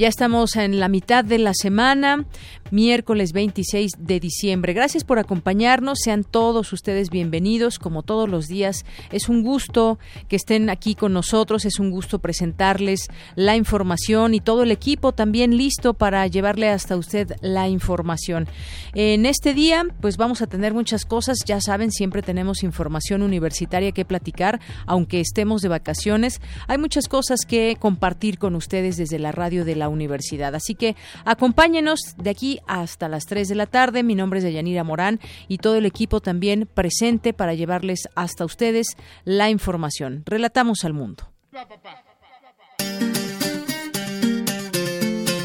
Ya estamos en la mitad de la semana miércoles 26 de diciembre. Gracias por acompañarnos, sean todos ustedes bienvenidos, como todos los días. Es un gusto que estén aquí con nosotros, es un gusto presentarles la información y todo el equipo también listo para llevarle hasta usted la información. En este día, pues vamos a tener muchas cosas, ya saben, siempre tenemos información universitaria que platicar, aunque estemos de vacaciones. Hay muchas cosas que compartir con ustedes desde la radio de la universidad. Así que acompáñenos de aquí hasta las 3 de la tarde. Mi nombre es Deyanira Morán y todo el equipo también presente para llevarles hasta ustedes la información. Relatamos al mundo.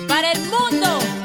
Para el mundo.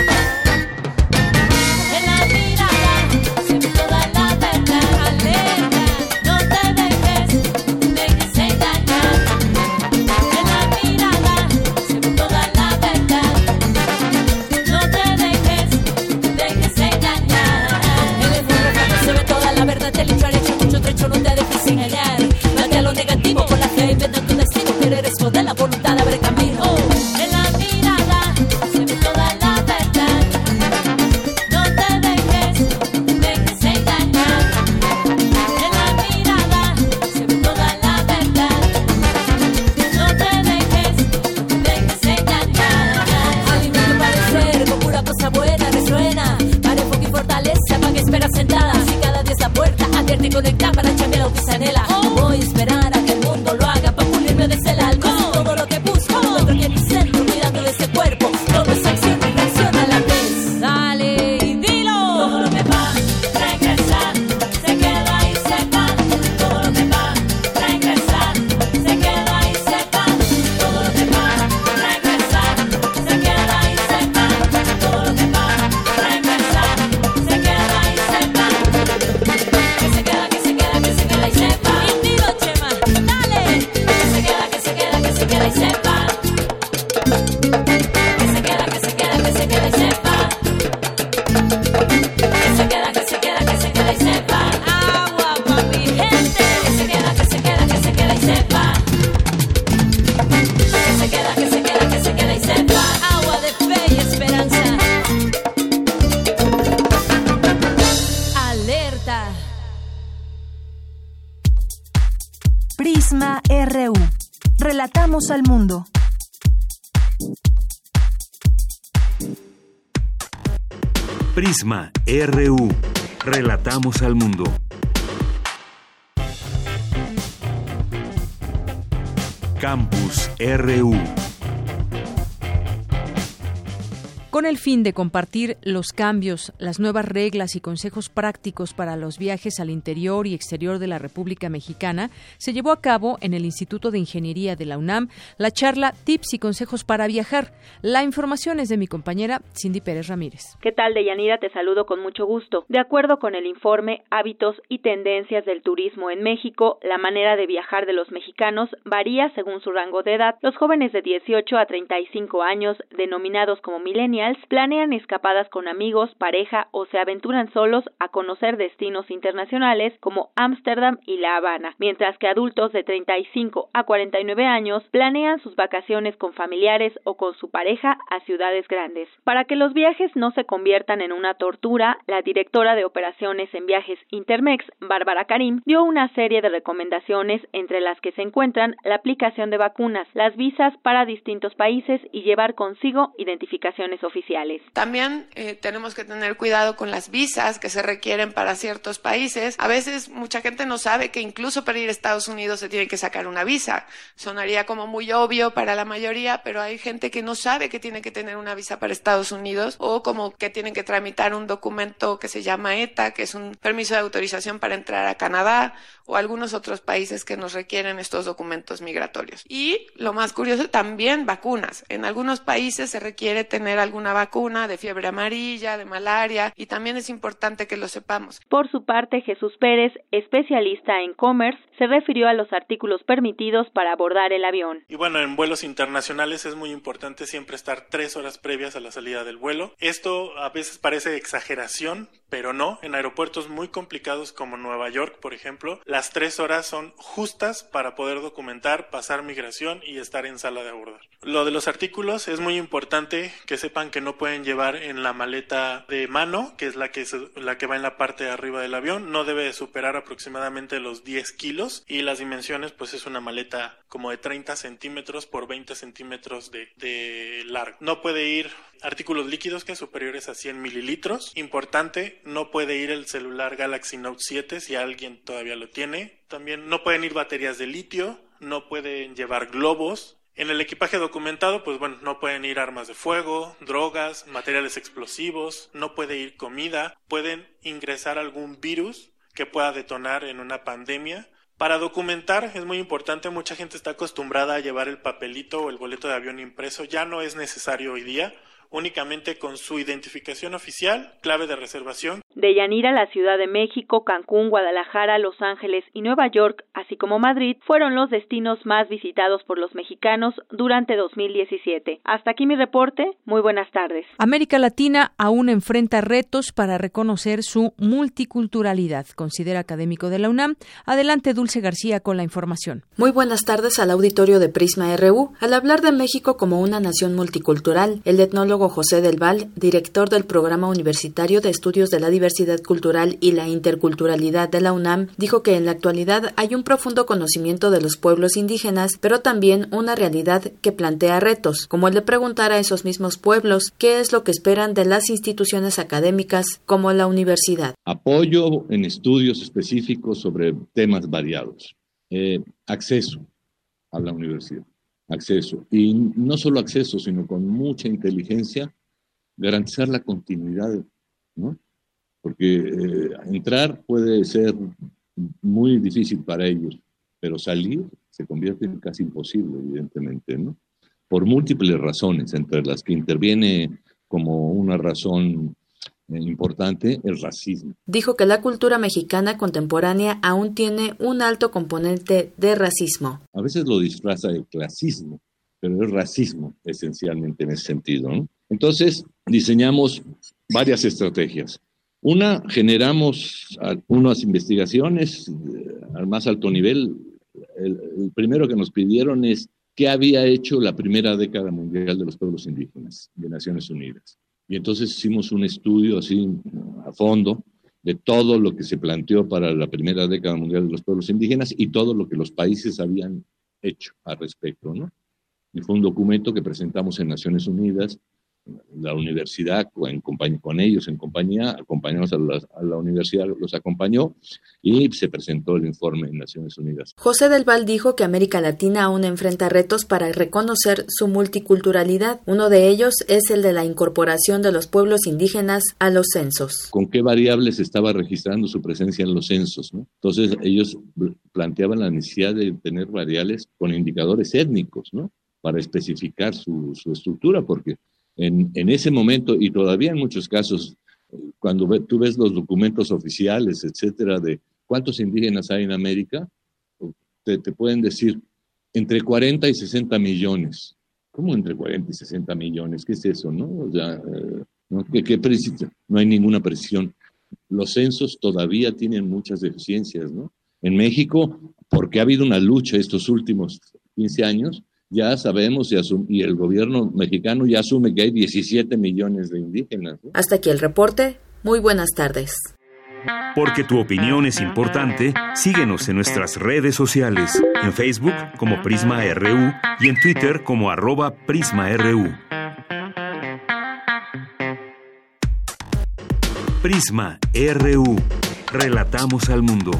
fin de compartir los cambios, las nuevas reglas y consejos prácticos para los viajes al interior y exterior de la República Mexicana, se llevó a cabo en el Instituto de Ingeniería de la UNAM la charla Tips y Consejos para Viajar. La información es de mi compañera Cindy Pérez Ramírez. ¿Qué tal, Deyanira? Te saludo con mucho gusto. De acuerdo con el informe Hábitos y Tendencias del Turismo en México, la manera de viajar de los mexicanos varía según su rango de edad. Los jóvenes de 18 a 35 años, denominados como millennials, planean escapadas con amigos, pareja o se aventuran solos a conocer destinos internacionales como Ámsterdam y La Habana, mientras que adultos de 35 a 49 años planean sus vacaciones con familiares o con su pareja a ciudades grandes. Para que los viajes no se conviertan en una tortura, la directora de operaciones en viajes Intermex, Bárbara Karim, dio una serie de recomendaciones entre las que se encuentran la aplicación de vacunas, las visas para distintos países y llevar consigo identificaciones oficiales También eh, tenemos que tener cuidado con las visas que se requieren para ciertos países. A veces mucha gente no sabe que incluso para ir a Estados Unidos se tiene que sacar una visa. Sonaría como muy obvio para la mayoría, pero hay gente que no sabe que tiene que tener una visa para Estados Unidos o como que tienen que tramitar un documento que se llama ETA, que es un permiso de autorización para entrar a Canadá o algunos otros países que nos requieren estos documentos migratorios. Y lo más curioso, también vacunas. En algunos países se requiere tener alguna vacuna de fiebre amarilla, de malaria, y también es importante que lo sepamos. Por su parte, Jesús Pérez, especialista en commerce, se refirió a los artículos permitidos para abordar el avión. Y bueno, en vuelos internacionales es muy importante siempre estar tres horas previas a la salida del vuelo. Esto a veces parece exageración, pero no. En aeropuertos muy complicados como Nueva York, por ejemplo, las tres horas son justas para poder documentar, pasar migración y estar en sala de abordar. Lo de los artículos es muy importante que sepan que no pueden llevar en la maleta de mano, que es la que, la que va en la parte de arriba del avión, no debe superar aproximadamente los 10 kilos y las dimensiones pues es una maleta como de 30 centímetros por 20 centímetros de, de largo. No puede ir artículos líquidos que superiores a 100 mililitros. Importante, no puede ir el celular Galaxy Note 7 si alguien todavía lo tiene. También no pueden ir baterías de litio, no pueden llevar globos. En el equipaje documentado, pues bueno, no pueden ir armas de fuego, drogas, materiales explosivos, no puede ir comida, pueden ingresar algún virus que pueda detonar en una pandemia. Para documentar es muy importante, mucha gente está acostumbrada a llevar el papelito o el boleto de avión impreso, ya no es necesario hoy día únicamente con su identificación oficial, clave de reservación. De Yanira, la Ciudad de México, Cancún, Guadalajara, Los Ángeles y Nueva York, así como Madrid, fueron los destinos más visitados por los mexicanos durante 2017. Hasta aquí mi reporte. Muy buenas tardes. América Latina aún enfrenta retos para reconocer su multiculturalidad, considera académico de la UNAM. Adelante, Dulce García, con la información. Muy buenas tardes al auditorio de Prisma RU. Al hablar de México como una nación multicultural, el etnólogo José Del Val, director del Programa Universitario de Estudios de la Diversidad Cultural y la Interculturalidad de la UNAM, dijo que en la actualidad hay un profundo conocimiento de los pueblos indígenas, pero también una realidad que plantea retos, como el de preguntar a esos mismos pueblos qué es lo que esperan de las instituciones académicas como la universidad. Apoyo en estudios específicos sobre temas variados. Eh, acceso a la universidad acceso. Y no solo acceso, sino con mucha inteligencia, garantizar la continuidad, ¿no? Porque eh, entrar puede ser muy difícil para ellos, pero salir se convierte en casi imposible, evidentemente, ¿no? Por múltiples razones, entre las que interviene como una razón importante el racismo. Dijo que la cultura mexicana contemporánea aún tiene un alto componente de racismo. A veces lo disfraza de clasismo, pero es racismo esencialmente en ese sentido. Entonces, diseñamos varias estrategias. Una, generamos unas investigaciones eh, al más alto nivel. el primero que nos pidieron es qué había hecho la primera década mundial de los pueblos indígenas de Naciones Unidas. Y entonces hicimos un estudio así a fondo de todo lo que se planteó para la primera década mundial de los pueblos indígenas y todo lo que los países habían hecho al respecto, ¿no? Y fue un documento que presentamos en Naciones Unidas la universidad en con ellos en compañía, acompañamos a la, a la, universidad, los acompañó y se presentó el informe en Naciones Unidas. José del Val dijo que América Latina aún enfrenta retos para reconocer su multiculturalidad. Uno de ellos es el de la incorporación de los pueblos indígenas a los censos. ¿Con qué variables estaba registrando su presencia en los censos? ¿no? Entonces ellos planteaban la necesidad de tener variables con indicadores étnicos, ¿no? Para especificar su, su estructura, porque en, en, ese momento, y todavía en muchos casos, cuando tú ves los documentos oficiales, etcétera, de cuántos indígenas hay en América, te, te pueden decir entre 40 y 60 millones. ¿Cómo entre 40 y 60 millones? ¿Qué es eso, no? O sea, eh, ¿no? ¿Qué, qué no hay ninguna precisión. Los censos todavía tienen muchas deficiencias, ¿no? En México, porque ha habido una lucha estos últimos 15 años, ya sabemos y, y, el gobierno mexicano ya asume que hay 17 millones de indígenas. ¿no? Hasta aquí el reporte. Muy buenas tardes. Porque tu opinión es importante, síguenos en nuestras redes sociales, en Facebook como Prisma RU y en Twitter como arroba PrismaRU. Prisma RU. Relatamos al mundo.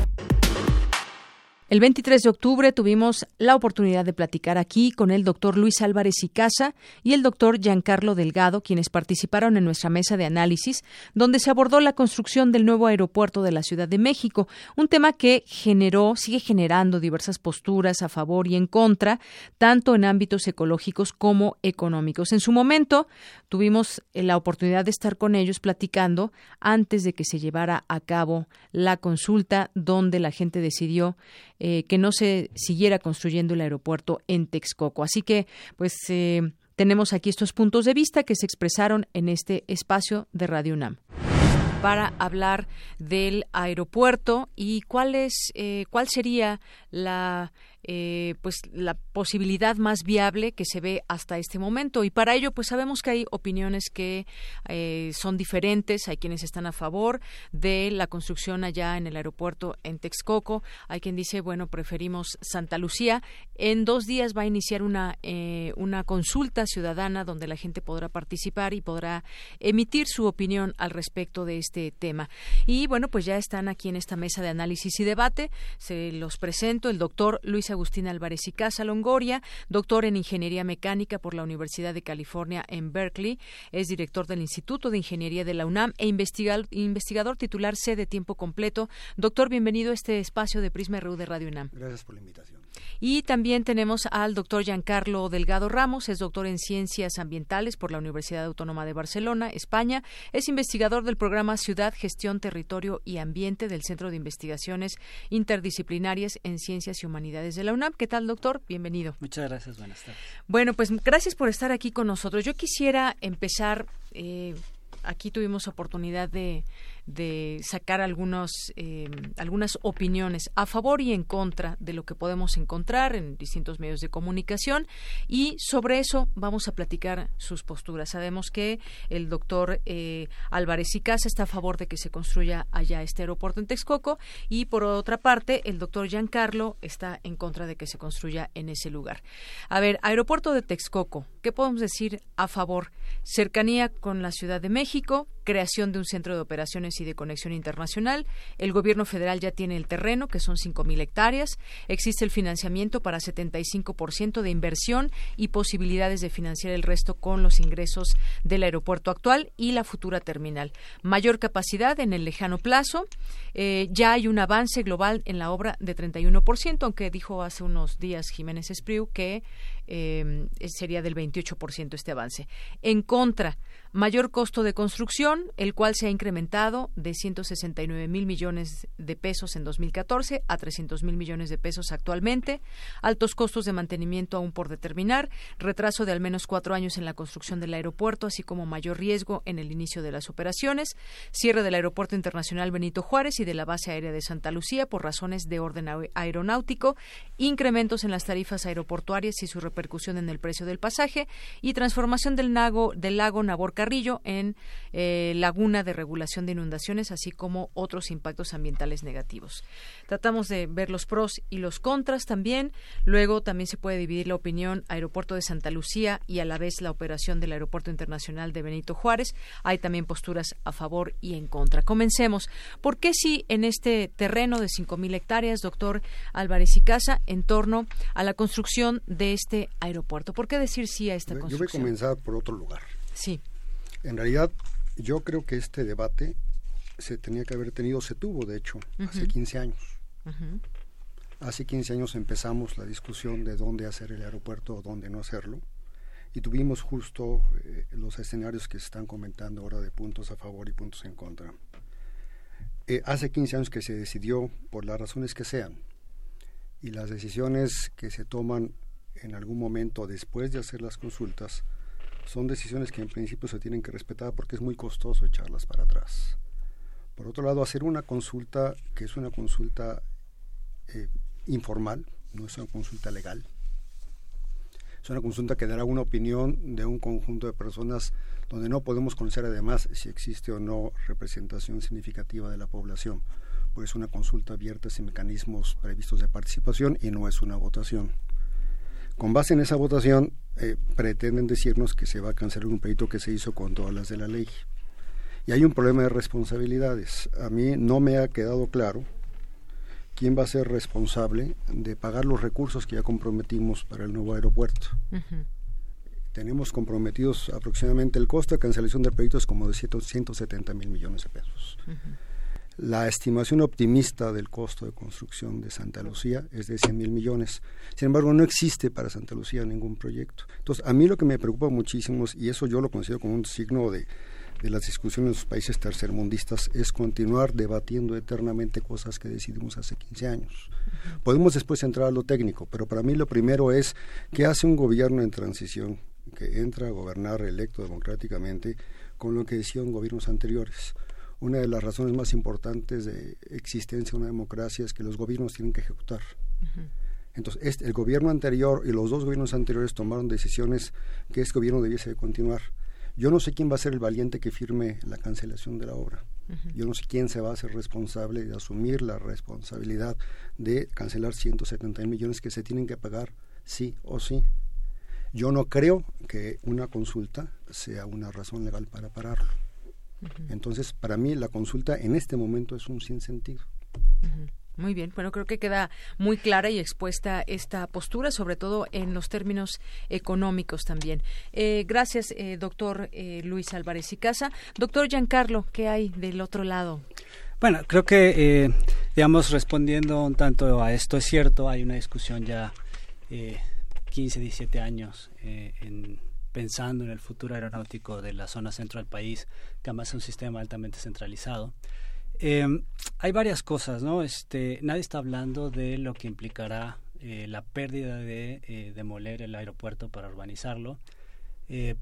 El 23 de octubre tuvimos la oportunidad de platicar aquí con el doctor Luis Álvarez y Casa y el doctor Giancarlo Delgado, quienes participaron en nuestra mesa de análisis, donde se abordó la construcción del nuevo aeropuerto de la Ciudad de México, un tema que generó, sigue generando diversas posturas a favor y en contra, tanto en ámbitos ecológicos como económicos. En su momento tuvimos la oportunidad de estar con ellos platicando antes de que se llevara a cabo la consulta, donde la gente decidió eh, que no se siguiera construyendo el aeropuerto en Texcoco. Así que, pues, eh, tenemos aquí estos puntos de vista que se expresaron en este espacio de Radio UNAM para hablar del aeropuerto y cuál es eh, cuál sería la eh, pues la posibilidad más viable que se ve hasta este momento. Y para ello pues sabemos que hay opiniones que eh, son diferentes. Hay quienes están a favor de la construcción allá en el aeropuerto en Texcoco. Hay quien dice bueno preferimos Santa Lucía. En dos días va a iniciar una eh, una consulta ciudadana donde la gente podrá participar y podrá emitir su opinión al respecto de este tema. Y bueno pues ya están aquí en esta mesa de análisis y debate. Se los presento. El doctor Luis Agustín Álvarez y Casa Longoria, doctor en Ingeniería Mecánica por la Universidad de California en Berkeley, es director del Instituto de Ingeniería de la UNAM e investigador, investigador titular C de tiempo completo. Doctor, bienvenido a este espacio de Prisma RU de Radio UNAM. Gracias por la invitación. Y también tenemos al doctor Giancarlo Delgado Ramos, es doctor en Ciencias Ambientales por la Universidad Autónoma de Barcelona, España. Es investigador del programa Ciudad, Gestión, Territorio y Ambiente del Centro de Investigaciones Interdisciplinarias en Ciencias y Humanidades de la UNAM. ¿Qué tal, doctor? Bienvenido. Muchas gracias, buenas tardes. Bueno, pues gracias por estar aquí con nosotros. Yo quisiera empezar. Eh, aquí tuvimos oportunidad de de sacar algunos, eh, algunas opiniones a favor y en contra de lo que podemos encontrar en distintos medios de comunicación y sobre eso vamos a platicar sus posturas. Sabemos que el doctor eh, Álvarez y Casa está a favor de que se construya allá este aeropuerto en Texcoco y por otra parte el doctor Giancarlo está en contra de que se construya en ese lugar. A ver, aeropuerto de Texcoco, ¿qué podemos decir a favor? Cercanía con la Ciudad de México, creación de un centro de operaciones y de conexión internacional. El gobierno federal ya tiene el terreno, que son 5.000 hectáreas. Existe el financiamiento para 75% de inversión y posibilidades de financiar el resto con los ingresos del aeropuerto actual y la futura terminal. Mayor capacidad en el lejano plazo. Eh, ya hay un avance global en la obra de 31%, aunque dijo hace unos días Jiménez Espriu que eh, sería del 28% este avance. En contra, mayor costo de construcción, el cual se ha incrementado de 169 mil millones de pesos en 2014 a 300 mil millones de pesos actualmente, altos costos de mantenimiento aún por determinar, retraso de al menos cuatro años en la construcción del aeropuerto, así como mayor riesgo en el inicio de las operaciones, cierre del Aeropuerto Internacional Benito Juárez y de la base aérea de Santa Lucía por razones de orden aeronáutico, incrementos en las tarifas aeroportuarias y su repercusión en el precio del pasaje, y transformación del lago, del lago Nabor Carrillo en eh, laguna de regulación de inundaciones, así como otros impactos ambientales negativos. Tratamos de ver los pros y los contras también. Luego también se puede dividir la opinión Aeropuerto de Santa Lucía y a la vez la operación del Aeropuerto Internacional de Benito Juárez. Hay también posturas a favor y en contra. Comencemos. ¿Por qué si en este terreno de 5.000 hectáreas, doctor Álvarez y Casa, en torno a la construcción de este aeropuerto? ¿Por qué decir sí a esta construcción? Yo voy a comenzar por otro lugar. Sí. En realidad, yo creo que este debate se tenía que haber tenido, se tuvo de hecho, hace 15 años. Hace 15 años empezamos la discusión de dónde hacer el aeropuerto o dónde no hacerlo. Y tuvimos justo eh, los escenarios que se están comentando ahora de puntos a favor y puntos en contra. Eh, hace 15 años que se decidió, por las razones que sean, y las decisiones que se toman en algún momento después de hacer las consultas, son decisiones que en principio se tienen que respetar porque es muy costoso echarlas para atrás. Por otro lado, hacer una consulta que es una consulta eh, informal, no es una consulta legal, es una consulta que dará una opinión de un conjunto de personas donde no podemos conocer además si existe o no representación significativa de la población, pues es una consulta abierta sin mecanismos previstos de participación y no es una votación. Con base en esa votación, eh, pretenden decirnos que se va a cancelar un proyecto que se hizo con todas las de la ley. Y hay un problema de responsabilidades. A mí no me ha quedado claro quién va a ser responsable de pagar los recursos que ya comprometimos para el nuevo aeropuerto. Tenemos comprometidos aproximadamente el costo de cancelación del proyecto es como de 170 mil millones de pesos. La estimación optimista del costo de construcción de Santa Lucía es de 100 mil millones. Sin embargo, no existe para Santa Lucía ningún proyecto. Entonces, a mí lo que me preocupa muchísimo, y eso yo lo considero como un signo de, de las discusiones en los países tercermundistas, es continuar debatiendo eternamente cosas que decidimos hace 15 años. Podemos después entrar a lo técnico, pero para mí lo primero es qué hace un gobierno en transición que entra a gobernar electo democráticamente con lo que decían gobiernos anteriores una de las razones más importantes de existencia de una democracia es que los gobiernos tienen que ejecutar. Entonces, este, el gobierno anterior y los dos gobiernos anteriores tomaron decisiones que este gobierno debiese de continuar. Yo no sé quién va a ser el valiente que firme la cancelación de la obra. Yo no sé quién se va a hacer responsable de asumir la responsabilidad de cancelar 170 millones que se tienen que pagar sí o sí. Yo no creo que una consulta sea una razón legal para pararlo. Entonces, para mí la consulta en este momento es un sinsentido. Muy bien, bueno, creo que queda muy clara y expuesta esta postura, sobre todo en los términos económicos también. Eh, gracias, eh, doctor eh, Luis Álvarez y Casa. Doctor Giancarlo, ¿qué hay del otro lado? Bueno, creo que, digamos, respondiendo un tanto a esto, es cierto, hay una discusión ya 15, 17 años en pensando en el futuro aeronáutico de la zona centro del país, que además es un sistema altamente centralizado. Eh, hay varias cosas, ¿no? Este, nadie está hablando de lo que implicará eh, la pérdida de eh, demoler el aeropuerto para urbanizarlo,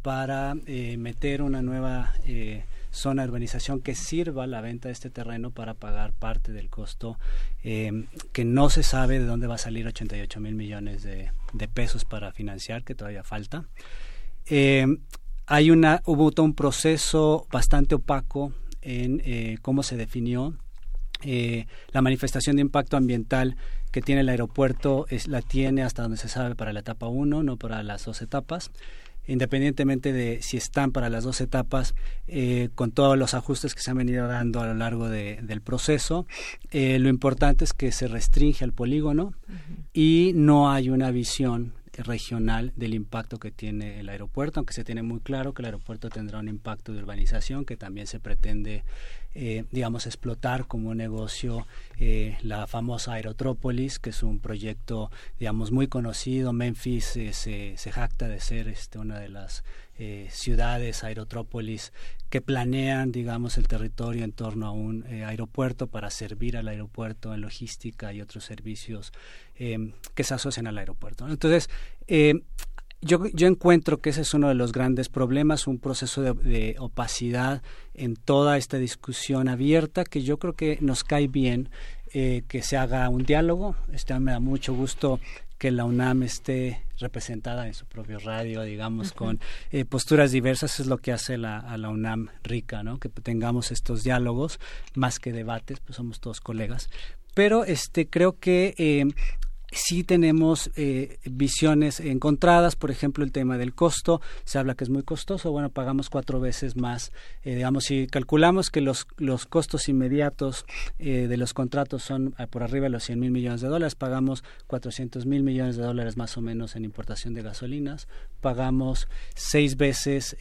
para meter una nueva zona de urbanización que sirva la venta de este terreno para pagar parte del costo que no se sabe de dónde va a salir 88 mil millones de pesos para financiar, que todavía falta. Eh, hay una, hubo todo un proceso bastante opaco en eh, cómo se definió eh, la manifestación de impacto ambiental que tiene el aeropuerto es, la tiene hasta donde se sabe para la etapa 1, no para las dos etapas. Independientemente de si están para las dos etapas, con todos los ajustes que se han venido dando a lo largo del proceso, lo importante es que se restringe al polígono y no hay una visión regional del impacto que tiene el aeropuerto, aunque se tiene muy claro que el aeropuerto tendrá un impacto de urbanización que también se pretende, eh, digamos, explotar como negocio eh, la famosa Aerotrópolis, que es un proyecto, digamos, muy conocido. Memphis eh, se, se, jacta de ser este, una de las ciudades aerotrópolis que planean, digamos, el territorio en torno a un aeropuerto para servir al aeropuerto en logística y otros servicios eh, que se asocian al aeropuerto. Entonces, eh, yo, yo, encuentro que ese es uno de los grandes problemas, un proceso de, opacidad en toda esta discusión abierta que yo creo que nos cae bien eh, que se haga un diálogo. Este, me da mucho gusto que la UNAM esté representada en su propio radio, digamos, con eh, posturas diversas, es lo que hace la, a la UNAM rica, ¿no? Que tengamos estos diálogos, más que debates, pues somos todos colegas. Pero este creo que eh, sí tenemos eh, visiones encontradas, por ejemplo, el tema del costo, se habla que es muy costoso, bueno, pagamos cuatro veces más, eh, digamos, si calculamos que los, los costos inmediatos eh, de los contratos son por arriba de los 100 mil millones de dólares, pagamos 400 mil millones de dólares más o menos en importación de gasolinas, pagamos seis veces,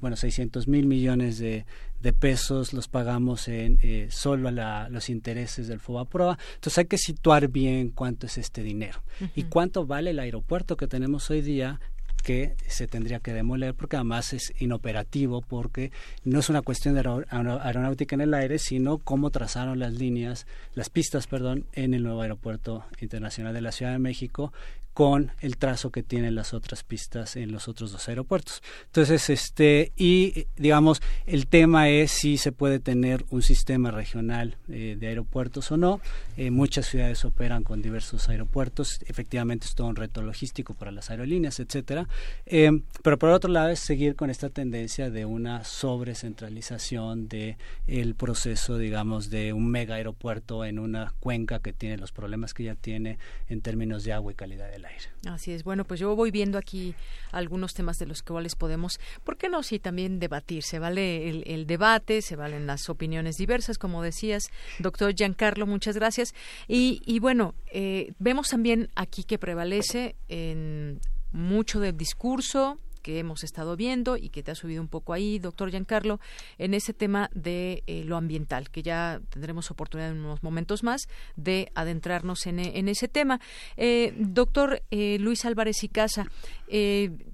bueno, 600 mil millones de, de pesos los pagamos en eh, solo a los intereses del FOBAPROA. Entonces hay que situar bien cuánto es este dinero y cuánto vale el aeropuerto que tenemos hoy día que se tendría que demoler porque además es inoperativo porque no es una cuestión de aeronáutica en el aire sino cómo trazaron las líneas las pistas perdón en el nuevo aeropuerto internacional de la Ciudad de México con el trazo que tienen las otras pistas en los otros dos aeropuertos. Entonces, este, y digamos, el tema es si se puede tener un sistema regional eh, de aeropuertos o no. Eh, muchas ciudades operan con diversos aeropuertos. Efectivamente, es todo un reto logístico para las aerolíneas, etcétera. Eh, pero por otro lado, es seguir con esta tendencia de una sobrecentralización de el proceso, digamos, de un mega aeropuerto en una cuenca que tiene los problemas que ya tiene en términos de agua y calidad del Así es. Bueno, pues yo voy viendo aquí algunos temas de los cuales podemos, ¿por qué no? Sí, también debatir. Se vale el, debate, se valen las opiniones diversas, como decías, doctor Giancarlo, muchas gracias. Y, y bueno, eh, vemos también aquí que prevalece en mucho del discurso, que hemos estado viendo y que te ha subido un poco ahí, doctor Giancarlo, en ese tema de eh, lo ambiental, que ya tendremos oportunidad en unos momentos más de adentrarnos en, en ese tema. Eh, doctor eh, Luis Álvarez y Casa,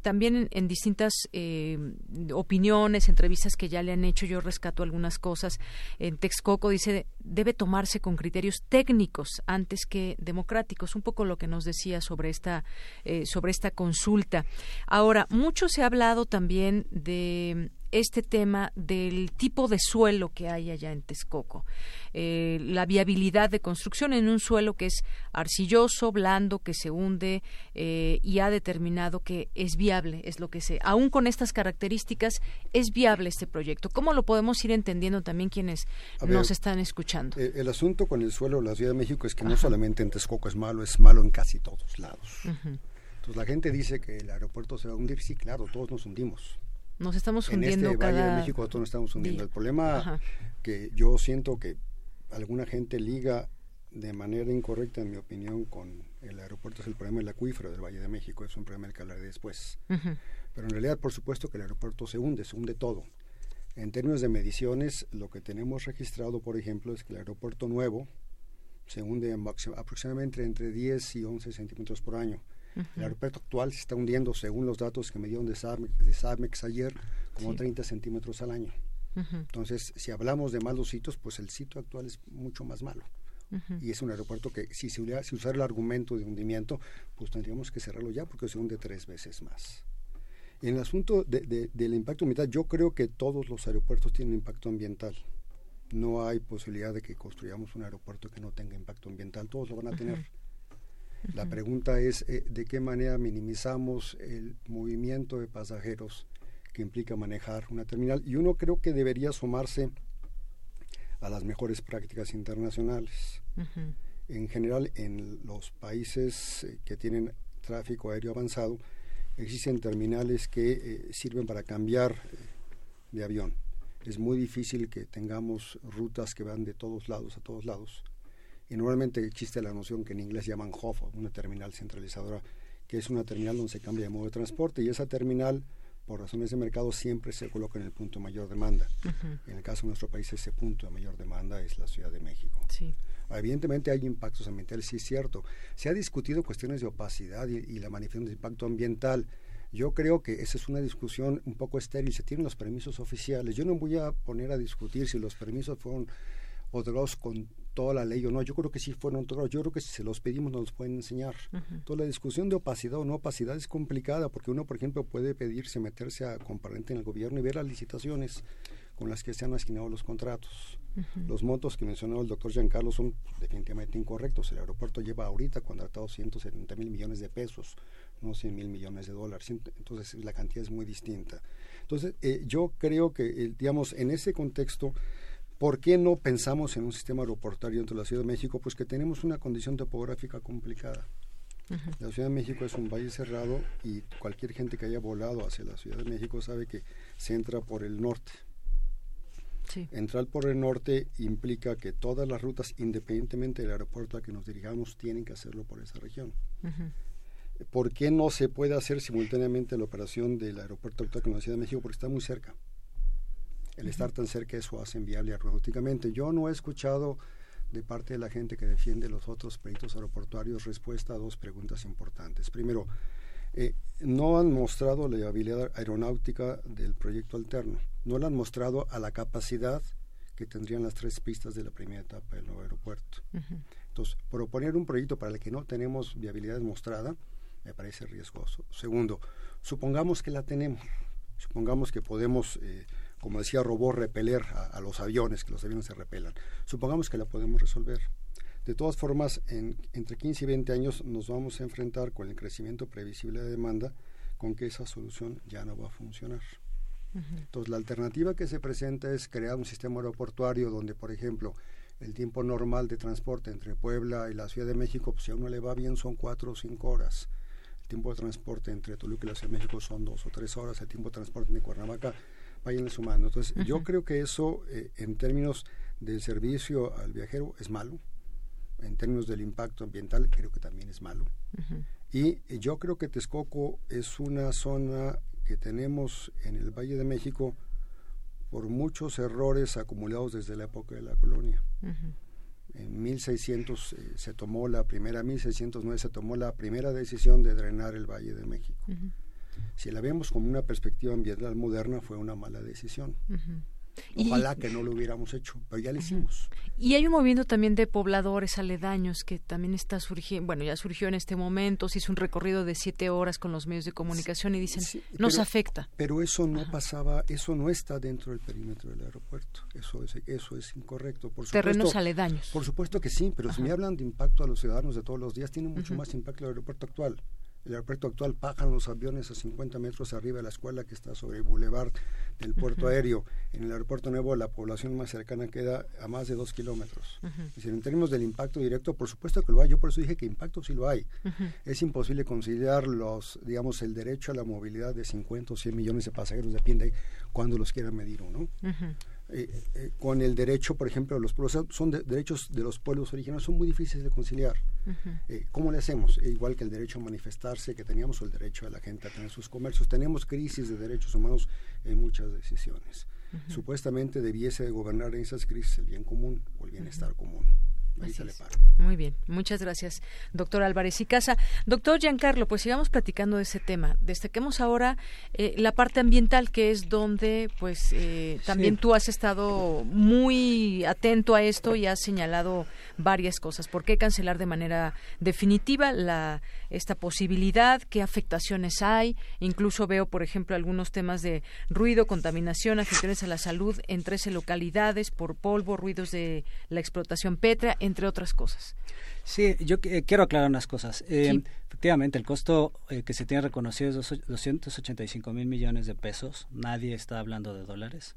también en, distintas opiniones, entrevistas que ya le han hecho, yo rescato algunas cosas. En Texcoco dice, debe tomarse con criterios técnicos antes que democráticos, un poco lo que nos decía sobre esta, sobre esta consulta. Ahora, mucho se ha hablado también de este tema del tipo de suelo que hay allá en Texcoco, eh, la viabilidad de construcción en un suelo que es arcilloso, blando, que se hunde eh, y ha determinado que es viable, es lo que sé. Aún con estas características, es viable este proyecto. ¿Cómo lo podemos ir entendiendo también quienes nos están escuchando? Eh, el asunto con el suelo de la Ciudad de México es que no solamente en Texcoco es malo, es malo en casi todos lados. Entonces la gente dice que el aeropuerto se va a hundir. Sí, claro, todos nos hundimos. Nos estamos hundiendo en este Valle de México todos nos estamos hundiendo. El problema que yo siento que alguna gente liga de manera incorrecta, en mi opinión, con el aeropuerto es el problema del acuífero del Valle de México. Es un problema del que hablaré después. Pero en realidad, por supuesto que el aeropuerto se hunde, se hunde todo. En términos de mediciones, lo que tenemos registrado, por ejemplo, es que el aeropuerto nuevo se hunde aproximadamente entre 10 y 11 centímetros por año. El aeropuerto actual se está hundiendo, según los datos que me dieron de SAMEX, ayer, como 30 centímetros al año. Entonces, si hablamos de malos sitios, pues el sitio actual es mucho más malo. Y es un aeropuerto que, si se si usara el argumento de hundimiento, pues tendríamos que cerrarlo ya porque se hunde tres veces más. En el asunto del impacto ambiental, yo creo que todos los aeropuertos tienen impacto ambiental. No hay posibilidad de que construyamos un aeropuerto que no tenga impacto ambiental. Todos lo van a tener. La pregunta es eh, de qué manera minimizamos el movimiento de pasajeros que implica manejar una terminal. Y uno creo que debería sumarse a las mejores prácticas internacionales. En general, en los países eh, que tienen tráfico aéreo avanzado, existen terminales que eh, sirven para cambiar de avión. Es muy difícil que tengamos rutas que van de todos lados a todos lados y normalmente existe la noción que en inglés llaman HOF, una terminal centralizadora, que es una terminal donde se cambia de modo de transporte y esa terminal, por razones de mercado, siempre se coloca en el punto de mayor demanda. En el caso de nuestro país, ese punto de mayor demanda es la Ciudad de México. Sí. Evidentemente hay impactos ambientales, sí es cierto. Se ha discutido cuestiones de opacidad y, y la manifestación de impacto ambiental. Yo creo que esa es una discusión un poco estéril. Se tienen los permisos oficiales. Yo no voy a poner a discutir si los permisos fueron otorgados con toda la ley o no. Yo creo que sí fueron todos. Yo creo que si se los pedimos nos los pueden enseñar. Toda la discusión de opacidad o no opacidad es complicada porque uno, por ejemplo, puede pedirse meterse a comparente en el gobierno y ver las licitaciones con las que se han asignado los contratos. Los montos que mencionó el doctor Giancarlo son definitivamente incorrectos. El aeropuerto lleva ahorita contratado 170 mil millones de pesos, no 100 mil millones de dólares. Entonces la cantidad es muy distinta. Entonces eh, yo creo que, eh, digamos, en ese contexto, ¿por qué no pensamos en un sistema aeroportuario entre la Ciudad de México? Pues que tenemos una condición topográfica complicada. La Ciudad de México es un valle cerrado y cualquier gente que haya volado hacia la Ciudad de México sabe que se entra por el norte Entrar por el norte implica que todas las rutas, independientemente del aeropuerto a que nos dirigamos, tienen que hacerlo por esa región. ¿Por qué no se puede hacer simultáneamente la operación del aeropuerto actual con la Ciudad de México? Porque está muy cerca. El estar tan cerca eso hace inviable aeronáuticamente. Yo no he escuchado de parte de la gente que defiende los otros proyectos aeroportuarios respuesta a dos preguntas importantes. Primero, eh, no han mostrado la viabilidad aeronáutica del proyecto alterno, no la han mostrado a la capacidad que tendrían las tres pistas de la primera etapa del nuevo aeropuerto. Entonces, proponer un proyecto para el que no tenemos viabilidad demostrada me parece riesgoso. Segundo, supongamos que la tenemos, supongamos que podemos, eh, como decía Robó, repeler a, los aviones, que los aviones se repelan, supongamos que la podemos resolver. De todas formas, en, entre 15 y 20 años nos vamos a enfrentar con el crecimiento previsible de demanda con que esa solución ya no va a funcionar. Entonces, la alternativa que se presenta es crear un sistema aeroportuario donde, por ejemplo, el tiempo normal de transporte entre Puebla y la Ciudad de México, pues si a uno le va bien, son cuatro o cinco horas. El tiempo de transporte entre Toluca y la Ciudad de México son dos o tres horas. El tiempo de transporte entre Cuernavaca, vayan sumando. Entonces, yo creo que eso, eh, en términos del servicio al viajero, es malo en términos del impacto ambiental, creo que también es malo. Y yo creo que Texcoco es una zona que tenemos en el Valle de México por muchos errores acumulados desde la época de la colonia. En 1600 eh, se tomó la primera, 1609 se tomó la primera decisión de drenar el Valle de México. Si la vemos como una perspectiva ambiental moderna, fue una mala decisión. Ojalá que no lo hubiéramos hecho, pero ya lo hicimos. Y hay un movimiento también de pobladores aledaños que también está surgiendo, bueno, ya surgió en este momento, se hizo un recorrido de siete horas con los medios de comunicación y dicen, nos afecta. Pero eso no pasaba, eso no está dentro del perímetro del aeropuerto, eso es, eso es incorrecto. Por supuesto, Terrenos aledaños. Por supuesto que sí, pero si me hablan de impacto a los ciudadanos de todos los días, tiene mucho más impacto el aeropuerto actual. El aeropuerto actual pagan los aviones a 50 metros arriba de la escuela que está sobre el boulevard del puerto aéreo. En el aeropuerto nuevo la población más cercana queda a más de dos kilómetros. en términos del impacto directo, por supuesto que lo hay. Yo por eso dije que impacto sí lo hay. Es imposible conciliar los, digamos, el derecho a la movilidad de 50 o 100 millones de pasajeros, depende cuándo los quiera medir uno. Eh, eh, con el derecho, por ejemplo, los pueblos, son derechos de los pueblos originarios, son muy difíciles de conciliar. Eh, ¿Cómo le hacemos? igual que el derecho a manifestarse que teníamos o el derecho de la gente a tener sus comercios. Tenemos crisis de derechos humanos en muchas decisiones. Supuestamente debiese gobernar en esas crisis el bien común o el bienestar común. Muy bien, muchas gracias, doctor Álvarez y Casa. Doctor Giancarlo, pues sigamos platicando de ese tema. Destaquemos ahora eh, la parte ambiental, que es donde, pues, eh, también tú has estado muy atento a esto y has señalado varias cosas. ¿Por qué cancelar de manera definitiva la esta posibilidad? ¿Qué afectaciones hay? Incluso veo, por ejemplo, algunos temas de ruido, contaminación, afectaciones a la salud en 13 localidades por polvo, ruidos de la explotación petra, entre otras cosas. Sí, yo quiero aclarar unas cosas. Eh, efectivamente, el costo eh, que se tiene reconocido es 285 mil millones de pesos. Nadie está hablando de dólares.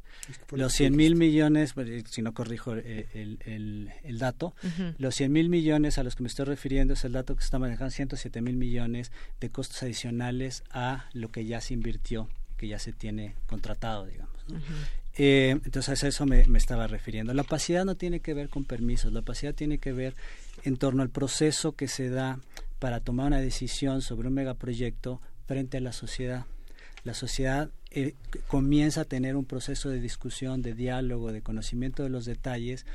los 100 mil millones, pues, si no corrijo eh, el, el, dato, los 100 mil millones a los que me estoy refiriendo es el dato que se está manejando, 107 mil millones de costos adicionales a lo que ya se invirtió, que ya se tiene contratado, digamos. Entonces a eso me, estaba refiriendo. La opacidad no tiene que ver con permisos, la opacidad tiene que ver en torno al proceso que se da para tomar una decisión sobre un megaproyecto frente a la sociedad. La sociedad eh, comienza a tener un proceso de discusión, de diálogo, de conocimiento de los detalles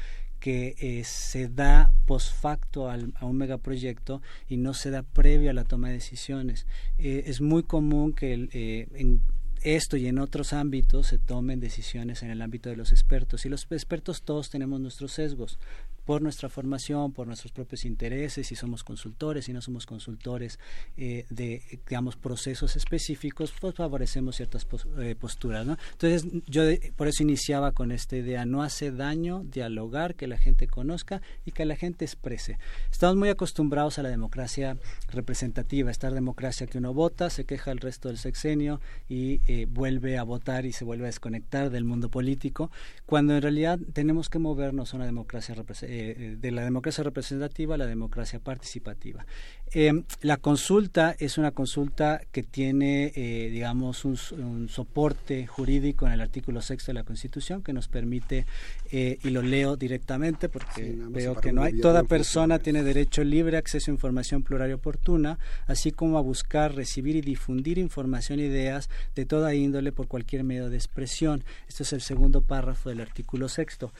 que eh, se da post facto al, a un megaproyecto y no se da previo a la toma de decisiones. Eh, es muy común que en esto y en otros ámbitos se tomen decisiones en el ámbito de los expertos. Y los expertos todos tenemos nuestros sesgos por nuestra formación, por nuestros propios intereses, si somos consultores, si no somos consultores eh, de, digamos, procesos específicos, pues favorecemos ciertas eh, posturas. Entonces, yo por eso iniciaba con esta idea, no hace daño dialogar, que la gente conozca y que la gente exprese. Estamos muy acostumbrados a la democracia representativa, esta democracia que uno vota, se queja el resto del sexenio y eh, vuelve a votar y se vuelve a desconectar del mundo político, cuando en realidad tenemos que movernos a una democracia eh, de la democracia representativa a la democracia participativa. Eh, la consulta es una consulta que tiene, eh, digamos, un, soporte jurídico en el artículo sexto de la Constitución que nos permite, eh, y lo leo directamente porque veo que no hay, toda persona tiene derecho libre a acceso a información plural y oportuna, así como a buscar, recibir y difundir información e ideas de toda índole por cualquier medio de expresión. Este es el segundo párrafo del artículo sexto.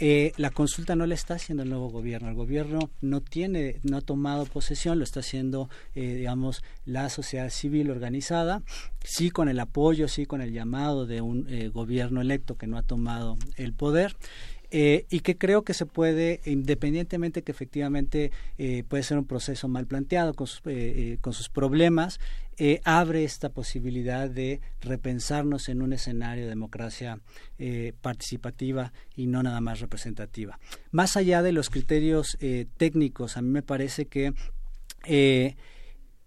Eh, la consulta no la está haciendo el nuevo gobierno. El gobierno no tiene, no ha tomado posesión, lo está haciendo, eh, digamos, la sociedad civil organizada, sí con el apoyo, sí con el llamado de un eh, gobierno electo que no ha tomado el poder. Eh, y que creo que se puede, independientemente que efectivamente eh, puede ser un proceso mal planteado con sus, con sus problemas, abre esta posibilidad de repensarnos en un escenario de democracia participativa y no nada más representativa. Más allá de los criterios técnicos, a mí me parece que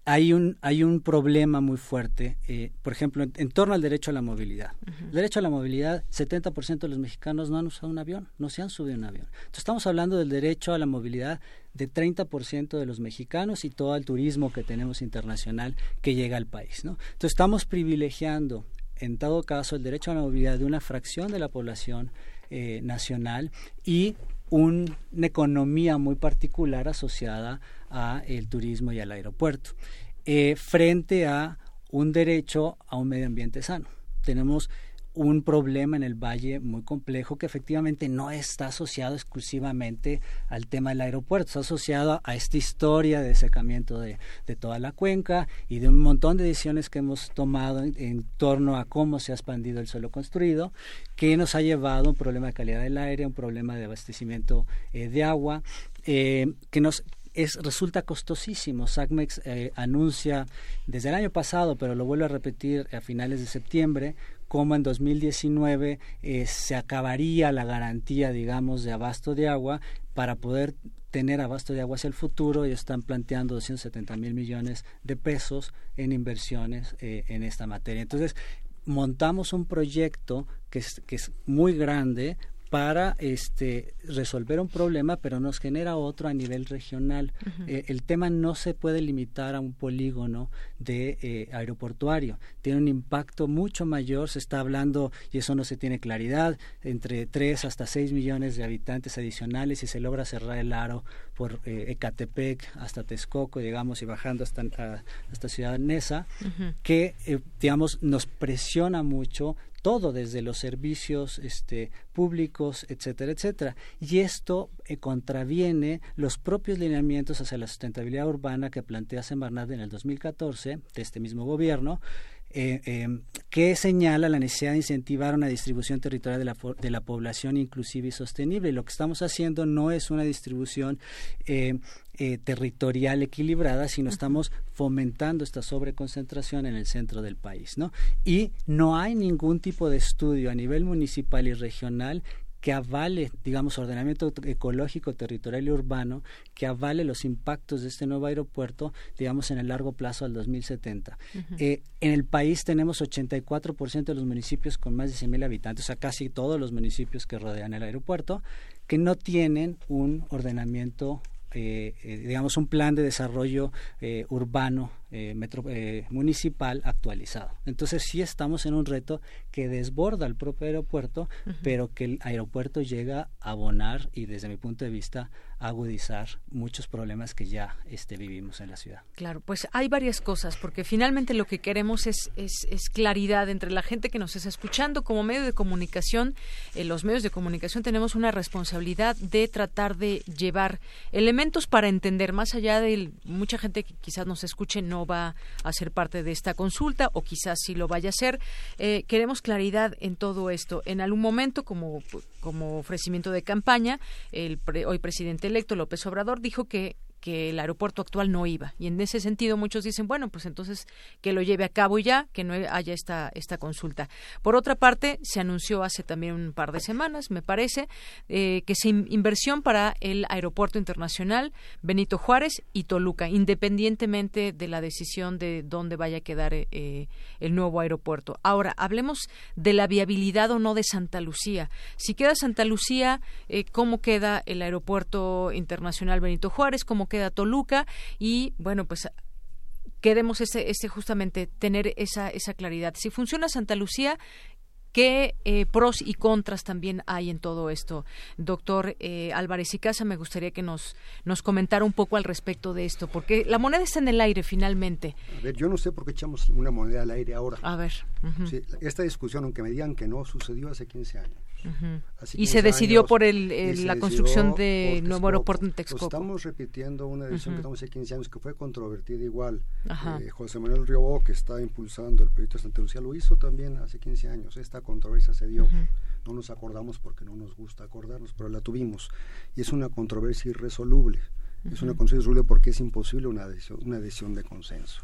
hay un, hay un problema muy fuerte, eh, por ejemplo, en, torno al derecho a la movilidad. El derecho a la movilidad, 70% de los mexicanos no han usado un avión, no se han subido un avión. Entonces estamos hablando del derecho a la movilidad de 30% de los mexicanos y todo el turismo que tenemos internacional que llega al país. ¿no? Entonces estamos privilegiando, en todo caso, el derecho a la movilidad de una fracción de la población eh, nacional y una economía muy particular asociada a el turismo y al aeropuerto, eh, frente a un derecho a un medio ambiente sano. Tenemos un problema en el valle muy complejo que efectivamente no está asociado exclusivamente al tema del aeropuerto, está asociado a esta historia de secamiento de, toda la cuenca y de un montón de decisiones que hemos tomado en, torno a cómo se ha expandido el suelo construido, que nos ha llevado a un problema de calidad del aire, un problema de abastecimiento eh, de agua, eh, que nos es, resulta costosísimo. SACMEX eh, anuncia desde el año pasado, pero lo vuelvo a repetir a finales de septiembre, cómo en 2019 eh, se acabaría la garantía, digamos, de abasto de agua para poder tener abasto de agua hacia el futuro y están planteando 270 mil millones de pesos en inversiones eh, en esta materia. Entonces, montamos un proyecto que es, que es muy grande para este, resolver un problema, pero nos genera otro a nivel regional. Eh, el tema no se puede limitar a un polígono de eh, aeroportuario. Tiene un impacto mucho mayor. Se está hablando, y eso no se tiene claridad, entre 3 hasta 6 millones de habitantes adicionales y se logra cerrar el aro por eh, Ecatepec hasta Texcoco, digamos, y bajando hasta, hasta Ciudad Neza, que, digamos, nos presiona mucho todo desde los servicios este, públicos, etcétera, etcétera. Y esto eh, contraviene los propios lineamientos hacia la sustentabilidad urbana que plantea Semarnat en el 2014 de este mismo gobierno, eh, eh, que señala la necesidad de incentivar una distribución territorial de la, de la población inclusiva y sostenible. Y lo que estamos haciendo no es una distribución eh, territorial equilibrada, sino estamos fomentando esta sobreconcentración en el centro del país. ¿no? Y no hay ningún tipo de estudio a nivel municipal y regional que avale, digamos, ordenamiento ecológico, territorial y urbano, que avale los impactos de este nuevo aeropuerto, digamos, en el largo plazo al 2070. Eh, en el país tenemos 84% de los municipios con más de 100.000 habitantes, o sea, casi todos los municipios que rodean el aeropuerto, que no tienen un ordenamiento eh, eh, digamos, un plan de desarrollo eh, urbano metro, municipal actualizado. Entonces sí estamos en un reto que desborda el propio aeropuerto, pero que el aeropuerto llega a abonar y desde mi punto de vista agudizar muchos problemas que ya este, vivimos en la ciudad. Claro, pues hay varias cosas, porque finalmente lo que queremos es, es, claridad entre la gente que nos está escuchando. Como medio de comunicación, eh, los medios de comunicación tenemos una responsabilidad de tratar de llevar elementos para entender, más allá de mucha gente que quizás nos escuche no va a ser parte de esta consulta o quizás sí lo vaya a ser. Eh, queremos claridad en todo esto. En algún momento, como, como ofrecimiento de campaña, el hoy presidente electo López Obrador dijo que que el aeropuerto actual no iba. Y en ese sentido muchos dicen, bueno, pues entonces que lo lleve a cabo ya, que no haya esta, esta consulta. Por otra parte, se anunció hace también un par de semanas, me parece, eh, que se inversión para el aeropuerto internacional Benito Juárez y Toluca, independientemente de la decisión de dónde vaya a quedar eh, el nuevo aeropuerto. Ahora, hablemos de la viabilidad o no de Santa Lucía. Si queda Santa Lucía, eh, ¿cómo queda el aeropuerto internacional Benito Juárez? ¿Cómo queda Toluca y bueno, pues queremos ese, ese justamente tener esa, esa claridad. Si funciona Santa Lucía, ¿Qué eh, pros y contras también hay en todo esto? Doctor eh, Álvarez y Casa, me gustaría que nos, nos comentara un poco al respecto de esto, porque la moneda está en el aire finalmente. A ver, yo no sé por qué echamos una moneda al aire ahora. A ver. esta discusión, aunque me digan que no, sucedió hace 15 años. Y se decidió por el, la construcción de nuevo aeropuerto en Texcoco. estamos repitiendo una decisión que tomamos hace 15 años que fue controvertida igual. Eh, José Manuel Riobó, que está impulsando el proyecto de Santa Lucía, lo hizo también hace 15 años. Esta controversia se dio. No nos acordamos porque no nos gusta acordarnos, pero la tuvimos. Y es una controversia irresoluble. Es una controversia irresoluble porque es imposible una decisión, una decisión de consenso.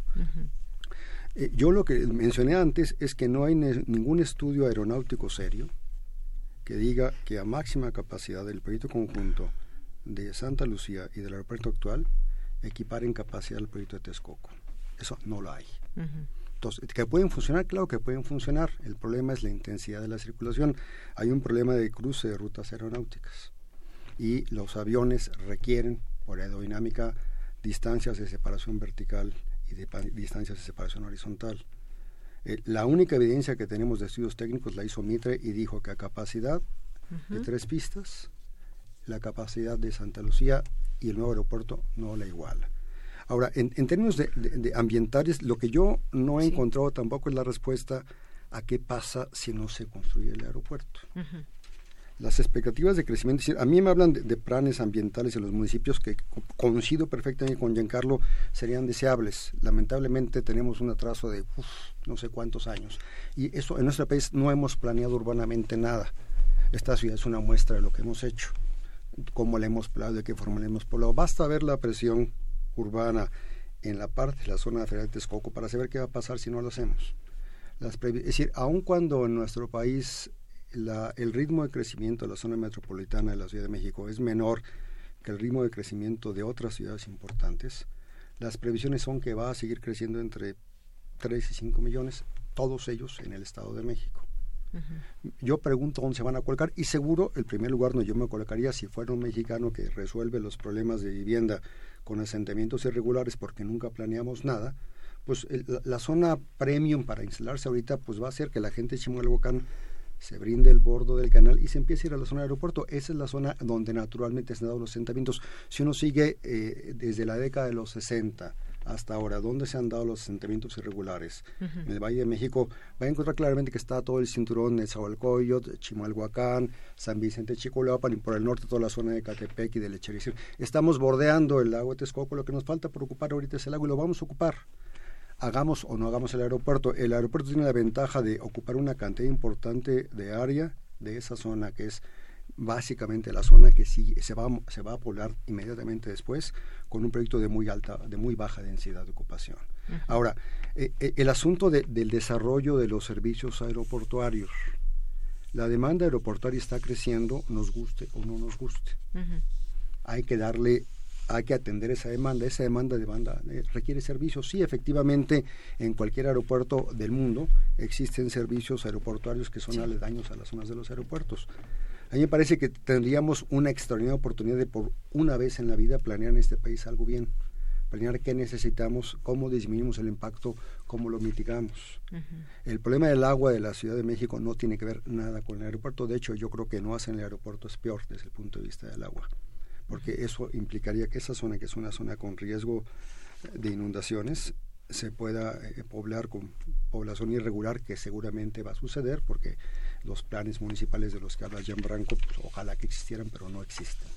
Eh, yo lo que mencioné antes es que no hay ningún estudio aeronáutico serio que diga que a máxima capacidad del proyecto conjunto de Santa Lucía y del aeropuerto actual equiparen capacidad al proyecto de Texcoco. Eso no lo hay. Entonces, que pueden funcionar, claro que pueden funcionar. El problema es la intensidad de la circulación. Hay un problema de cruce de rutas aeronáuticas y los aviones requieren, por aerodinámica, distancias de separación vertical y de distancias de separación horizontal. Eh, la única evidencia que tenemos de estudios técnicos la hizo Mitre y dijo que a capacidad de tres pistas, la capacidad de Santa Lucía y el nuevo aeropuerto no la iguala. Ahora, en, términos de, ambientales, lo que yo no he encontrado tampoco es la respuesta a qué pasa si no se construye el aeropuerto las expectativas de crecimiento, a mí me hablan de, planes ambientales en los municipios que coincido perfectamente con Giancarlo, serían deseables. Lamentablemente tenemos un atraso de no sé cuántos años. Y eso en nuestro país no hemos planeado urbanamente nada. Esta ciudad es una muestra de lo que hemos hecho, cómo le hemos planeado, de qué forma le hemos poblado. Basta ver la presión urbana en la parte de la zona de Federal de Texcoco para saber qué va a pasar si no lo hacemos. Las es decir, aun cuando en nuestro país el ritmo de crecimiento de la zona metropolitana de la Ciudad de México es menor que el ritmo de crecimiento de otras ciudades importantes, las previsiones son que va a seguir creciendo entre 3 y 5 millones, todos ellos en el Estado de México. Yo pregunto dónde se van a colocar y seguro el primer lugar donde yo me colocaría si fuera un mexicano que resuelve los problemas de vivienda con asentamientos irregulares porque nunca planeamos nada, pues la, zona premium para instalarse ahorita pues va a ser que la gente de Chimalhuacán se brinde el bordo del canal y se empieza a ir a la zona del aeropuerto. Esa es la zona donde naturalmente se han dado los asentamientos. Si uno sigue eh, desde la década de los 60 hasta ahora, donde se han dado los asentamientos irregulares, en el Valle de México, va a encontrar claramente que está todo el cinturón de Zahualcoyot, Chimalhuacán, San Vicente Chicolaupan y por el norte toda la zona de Catepec y de Lechería. Estamos bordeando el lago de Texcoco, lo que nos falta por ocupar ahorita es el lago y lo vamos a ocupar hagamos o no hagamos el aeropuerto, el aeropuerto tiene la ventaja de ocupar una cantidad importante de área de esa zona que es básicamente la zona que sí se va se va a poblar inmediatamente después con un proyecto de muy alta de muy baja densidad de ocupación. Ahora eh, eh, el asunto del desarrollo de los servicios aeroportuarios. La demanda aeroportuaria está creciendo nos guste o no nos guste. Hay que darle hay que atender esa demanda. Esa demanda, demanda eh, requiere servicios. Sí, efectivamente, en cualquier aeropuerto del mundo existen servicios aeroportuarios que son aledaños a las zonas de los aeropuertos. A mí me parece que tendríamos una extraordinaria oportunidad de por una vez en la vida planear en este país algo bien. Planear qué necesitamos, cómo disminuimos el impacto, cómo lo mitigamos. El problema del agua de la Ciudad de México no tiene que ver nada con el aeropuerto. De hecho, yo creo que no hacen el aeropuerto es peor desde el punto de vista del agua porque eso implicaría que esa zona, que es una zona con riesgo de inundaciones, se pueda eh, poblar con población irregular, que seguramente va a suceder, porque los planes municipales de los que habla Jean Branco, pues, ojalá que existieran, pero no existen.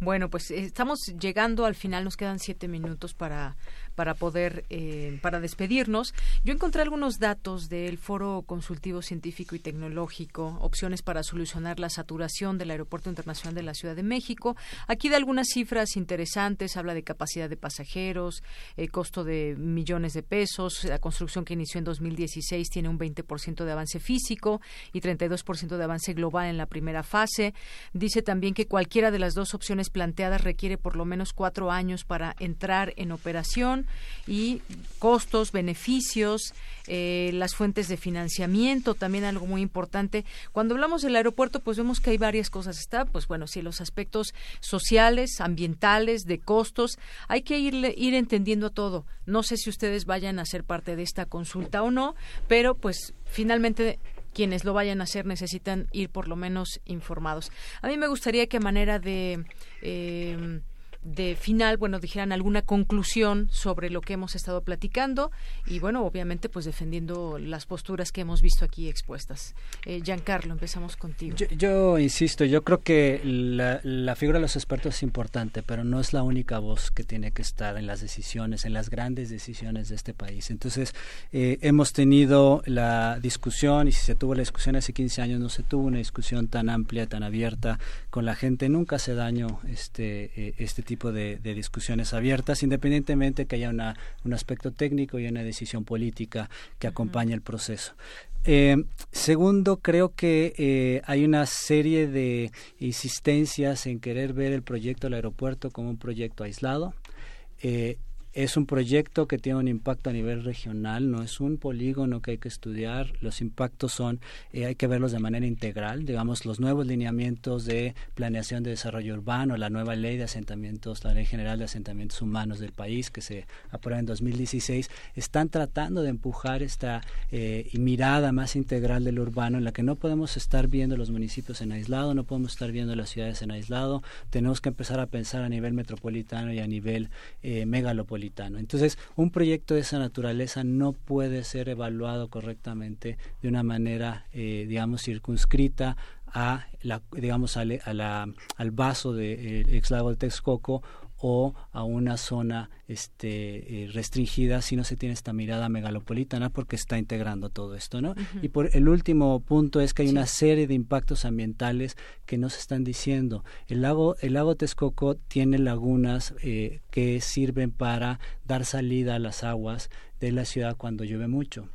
Bueno, pues estamos llegando al final, nos quedan siete minutos para, para poder, eh, para despedirnos. Yo encontré algunos datos del Foro Consultivo Científico y Tecnológico, opciones para solucionar la saturación del Aeropuerto Internacional de la Ciudad de México. Aquí de algunas cifras interesantes, habla de capacidad de pasajeros, eh, costo de millones de pesos, la construcción que inició en 2016 tiene un 20% de avance físico y 32% de avance global en la primera fase. Dice también que cualquiera de las dos opciones planteadas requiere por lo menos cuatro años para entrar en operación y costos, beneficios, eh, las fuentes de financiamiento, también algo muy importante. Cuando hablamos del aeropuerto, pues vemos que hay varias cosas. Está, pues bueno, sí, los aspectos sociales, ambientales, de costos. Hay que ir, ir entendiendo todo. No sé si ustedes vayan a ser parte de esta consulta o no, pero pues finalmente quienes lo vayan a hacer necesitan ir por lo menos informados. A mí me gustaría que manera de eh, de final, bueno, dijeran alguna conclusión sobre lo que hemos estado platicando y, bueno, obviamente, pues defendiendo las posturas que hemos visto aquí expuestas. Eh, Giancarlo, empezamos contigo. Yo, insisto, yo creo que la, figura de los expertos es importante, pero no es la única voz que tiene que estar en las decisiones, en las grandes decisiones de este país. Entonces, eh, hemos tenido la discusión, y si se tuvo la discusión hace 15 años, no se tuvo una discusión tan amplia, tan abierta con la gente. Nunca hace daño este, eh, este tipo de, discusiones abiertas, independientemente que haya una, un aspecto técnico y una decisión política que acompañe el proceso. Eh, segundo, creo que eh, hay una serie de insistencias en querer ver el proyecto del aeropuerto como un proyecto aislado. Eh, es un proyecto que tiene un impacto a nivel regional, no es un polígono que hay que estudiar, los impactos son, eh, hay que verlos de manera integral, digamos, los nuevos lineamientos de planeación de desarrollo urbano, la nueva ley de asentamientos, la ley general de asentamientos humanos del país que se aprueba en 2016, están tratando de empujar esta eh, mirada más integral del urbano en la que no podemos estar viendo los municipios en aislado, no podemos estar viendo las ciudades en aislado, tenemos que empezar a pensar a nivel metropolitano y a nivel eh, megalopolitano entonces, un proyecto de esa naturaleza no puede ser evaluado correctamente de una manera, eh, digamos, circunscrita a la, digamos, a, la, al vaso del de, ex lago de Texcoco o a una zona este, eh, restringida si no se tiene esta mirada megalopolitana porque está integrando todo esto, ¿no? Y por el último punto es que hay una serie de impactos ambientales que no se están diciendo. El lago, el lago Texcoco tiene lagunas eh, que sirven para dar salida a las aguas de la ciudad cuando llueve mucho.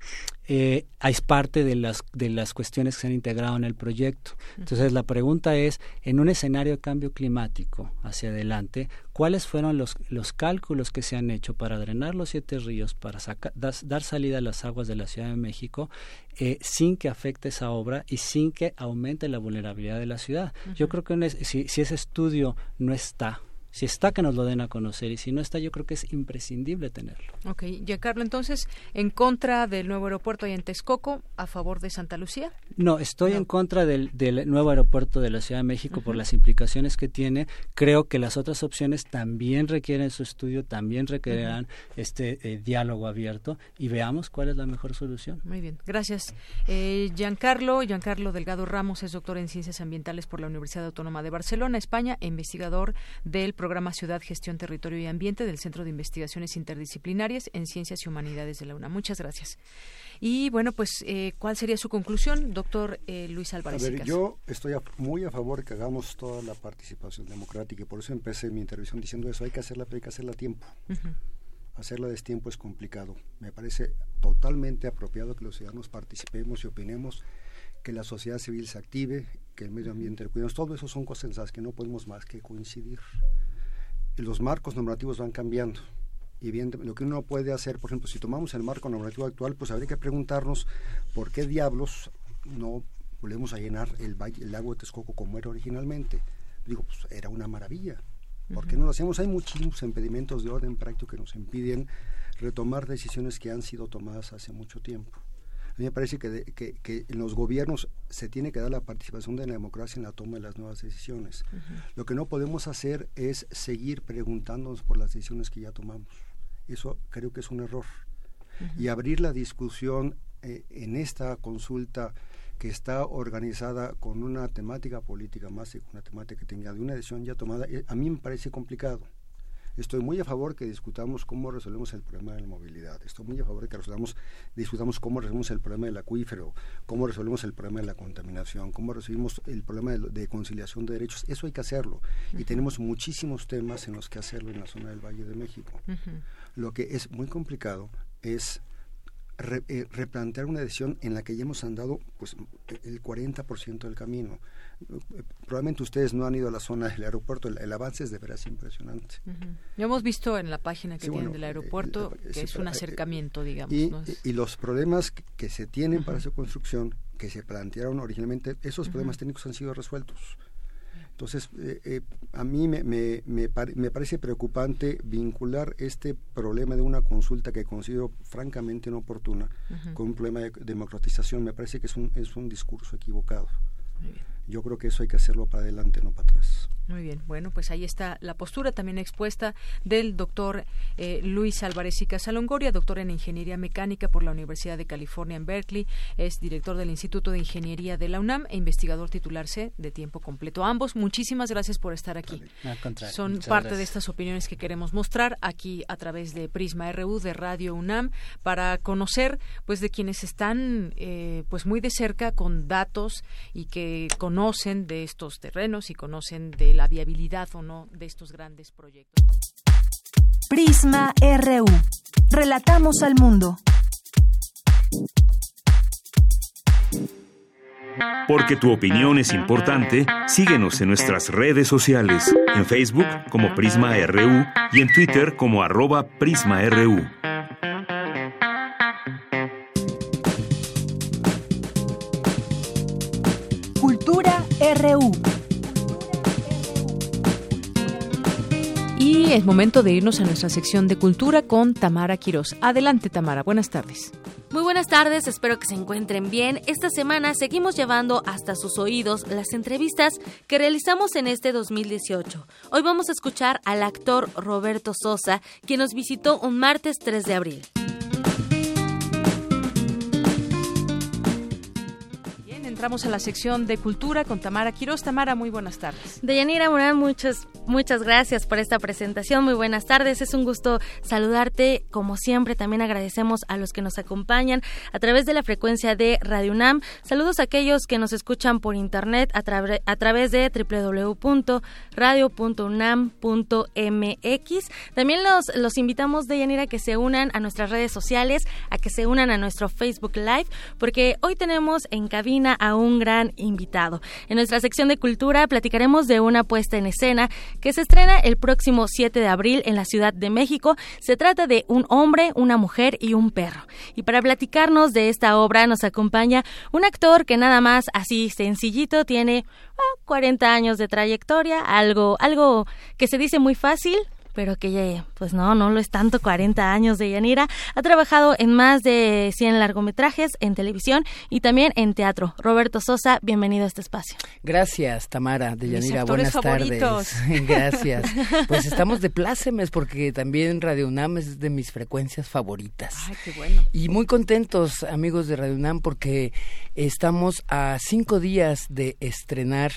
Eh, es parte de las, de las cuestiones que se han integrado en el proyecto. Entonces, la pregunta es, en un escenario de cambio climático hacia adelante, ¿cuáles fueron los, los cálculos que se han hecho para drenar los siete ríos, para dar salida a las aguas de la Ciudad de México, eh, sin que afecte esa obra y sin que aumente la vulnerabilidad de la ciudad? Yo creo que si, si ese estudio no está, si está, que nos lo den a conocer y si no está, yo creo que es imprescindible tenerlo. Ok, ya Carlos, entonces, ¿en contra del nuevo aeropuerto ahí en Texcoco, a favor de Santa Lucía? No, estoy en contra del, del, nuevo aeropuerto de la Ciudad de México por las implicaciones que tiene. Creo que las otras opciones también requieren su estudio, también requerirán este eh, diálogo abierto y veamos cuál es la mejor solución. Muy bien, gracias. Eh, Giancarlo, Giancarlo Delgado Ramos es doctor en Ciencias Ambientales por la Universidad Autónoma de Barcelona, España, e investigador del Programa Ciudad, Gestión, Territorio y Ambiente del Centro de Investigaciones Interdisciplinarias en Ciencias y Humanidades de la UNA. Muchas gracias. Y bueno, pues, eh, ¿cuál sería su conclusión, doctor eh, Luis Álvarez? A ver, yo estoy muy a favor de que hagamos toda la participación democrática y por eso empecé mi intervención diciendo eso. Hay que hacerla, pero hay que hacerla a tiempo. Hacerla a destiempo es complicado. Me parece totalmente apropiado que los ciudadanos participemos y opinemos que la sociedad civil se active, que el medio ambiente, cuidemos, todo eso son cosas en las que no podemos más que coincidir los marcos normativos van cambiando. Y bien, lo que uno puede hacer, por ejemplo, si tomamos el marco normativo actual, pues habría que preguntarnos por qué diablos no volvemos a llenar el, el lago de Texcoco como era originalmente. Digo, pues era una maravilla. ¿Por qué no lo hacemos? Hay muchísimos impedimentos de orden práctico que nos impiden retomar decisiones que han sido tomadas hace mucho tiempo. A mí me parece que, que, en los gobiernos se tiene que dar la participación de la democracia en la toma de las nuevas decisiones. Lo que no podemos hacer es seguir preguntándonos por las decisiones que ya tomamos. Eso creo que es un error. Y abrir la discusión eh, en esta consulta que está organizada con una temática política más que una temática que tenga de una decisión ya tomada, eh, a mí me parece complicado. Estoy muy a favor que discutamos cómo resolvemos el problema de la movilidad. Estoy muy a favor de que resolvamos, discutamos cómo resolvemos el problema del acuífero, cómo resolvemos el problema de la contaminación, cómo resolvemos el problema de, conciliación de derechos. Eso hay que hacerlo. Y tenemos muchísimos temas en los que hacerlo en la zona del Valle de México. Lo que es muy complicado es eh, replantear una decisión en la que ya hemos andado pues el 40% del camino probablemente ustedes no han ido a la zona del aeropuerto, el, avance es de veras impresionante. Ya hemos visto en la página que tienen del aeropuerto que es un acercamiento, digamos. Y, los problemas que, se tienen para su construcción, que se plantearon originalmente, esos problemas técnicos han sido resueltos. Entonces, eh, eh, a mí me, me, me, parece preocupante vincular este problema de una consulta que considero francamente inoportuna con un problema de democratización. Me parece que es un, es un discurso equivocado. Yo creo que eso hay que hacerlo para adelante, no para atrás. Muy bien, bueno, pues ahí está la postura también expuesta del doctor eh, Luis Álvarez y Casalongoria, doctor en Ingeniería Mecánica por la Universidad de California en Berkeley, es director del Instituto de Ingeniería de la UNAM e investigador titularse de tiempo completo. Ambos, muchísimas gracias por estar aquí. Son parte de estas opiniones que queremos mostrar aquí a través de Prisma RU de Radio UNAM para conocer pues de quienes están eh, pues muy de cerca con datos y que conocen de estos terrenos y conocen de la viabilidad o no de estos grandes proyectos. Prisma RU. Relatamos al mundo. Porque tu opinión es importante, síguenos en nuestras redes sociales, en Facebook como Prisma RU y en Twitter como arroba PrismaRU. Es momento de irnos a nuestra sección de cultura con Tamara Quirós. Adelante, Tamara. Buenas tardes. Muy buenas tardes, espero que se encuentren bien. Esta semana seguimos llevando hasta sus oídos las entrevistas que realizamos en este 2018. Hoy vamos a escuchar al actor Roberto Sosa, quien nos visitó un martes 3 de abril. Entramos a la sección de cultura con Tamara Quiroz. Tamara, muy buenas tardes. Deyanira Morán, muchas, muchas gracias por esta presentación. Muy buenas tardes. Es un gusto saludarte. Como siempre, también agradecemos a los que nos acompañan a través de la frecuencia de Radio UNAM. Saludos a aquellos que nos escuchan por internet a, a través de www.radio.unam.mx. También los, los invitamos, Deyanira, que se unan a nuestras redes sociales, a que se unan a nuestro Facebook Live, porque hoy tenemos en cabina a un gran invitado. En nuestra sección de cultura platicaremos de una puesta en escena que se estrena el próximo 7 de abril en la Ciudad de México. Se trata de un hombre, una mujer y un perro. Y para platicarnos de esta obra nos acompaña un actor que nada más así sencillito tiene 40 ah, años de trayectoria, algo, algo que se dice muy fácil, pero que pues no, no lo es tanto, 40 años de Yanira. Ha trabajado en más de 100 largometrajes en televisión y también en teatro. Roberto Sosa, bienvenido a este espacio. Gracias, Tamara de Yanira. Buenas tardes. Gracias. Pues estamos de plácemes porque también Radio UNAM es de mis frecuencias favoritas. Ay, qué bueno. Y muy contentos, amigos de Radio UNAM, porque estamos a cinco días de estrenar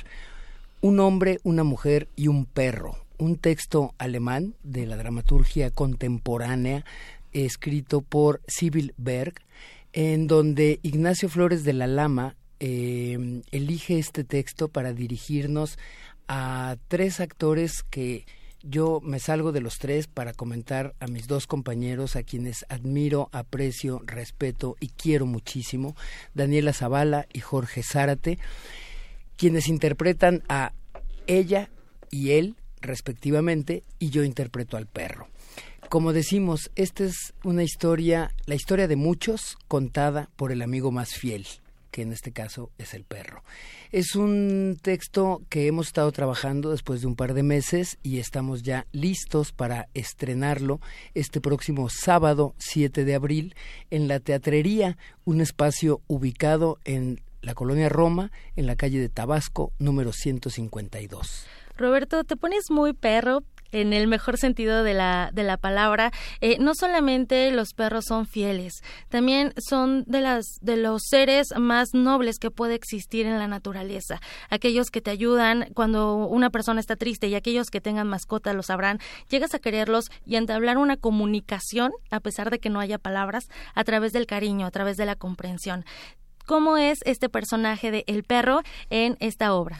un hombre, una mujer y un perro un texto alemán de la dramaturgia contemporánea escrito por Sibyl Berg, en donde Ignacio Flores de la Lama eh, elige este texto para dirigirnos a tres actores que yo me salgo de los tres para comentar a mis dos compañeros, a quienes admiro, aprecio, respeto y quiero muchísimo, Daniela Zavala y Jorge Zárate, quienes interpretan a ella y él respectivamente, y yo interpreto al perro. Como decimos, esta es una historia, la historia de muchos contada por el amigo más fiel, que en este caso es el perro. Es un texto que hemos estado trabajando después de un par de meses y estamos ya listos para estrenarlo este próximo sábado 7 de abril en la Teatrería, un espacio ubicado en la colonia Roma, en la calle de Tabasco, número 152. Roberto, te pones muy perro, en el mejor sentido de la, de la palabra, eh, no solamente los perros son fieles, también son de, las, de los seres más nobles que puede existir en la naturaleza. Aquellos que te ayudan cuando una persona está triste y aquellos que tengan mascota lo sabrán, llegas a quererlos y entablar una comunicación, a pesar de que no haya palabras, a través del cariño, a través de la comprensión. ¿Cómo es este personaje de El Perro en esta obra?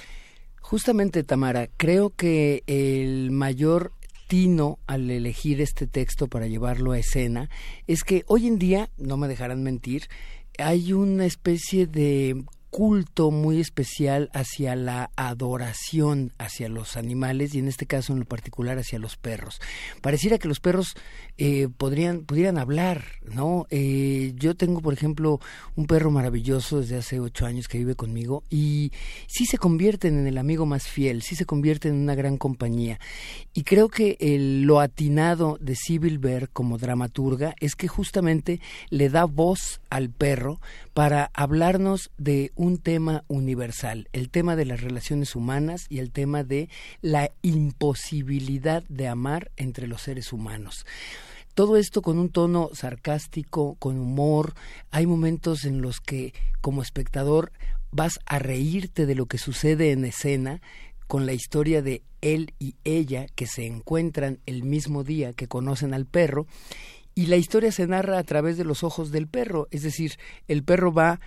Justamente, Tamara, creo que el mayor tino al elegir este texto para llevarlo a escena es que hoy en día, no me dejarán mentir, hay una especie de culto muy especial hacia la adoración hacia los animales y en este caso en lo particular hacia los perros. Pareciera que los perros eh, podrían pudieran hablar, ¿no? Eh, yo tengo, por ejemplo, un perro maravilloso desde hace ocho años que vive conmigo y sí se convierten en el amigo más fiel, sí se convierten en una gran compañía. Y creo que el, lo atinado de Sibyl Ver como dramaturga es que justamente le da voz al perro para hablarnos de un tema universal, el tema de las relaciones humanas y el tema de la imposibilidad de amar entre los seres humanos. Todo esto con un tono sarcástico, con humor. Hay momentos en los que como espectador vas a reírte de lo que sucede en escena con la historia de él y ella que se encuentran el mismo día que conocen al perro y la historia se narra a través de los ojos del perro, es decir, el perro va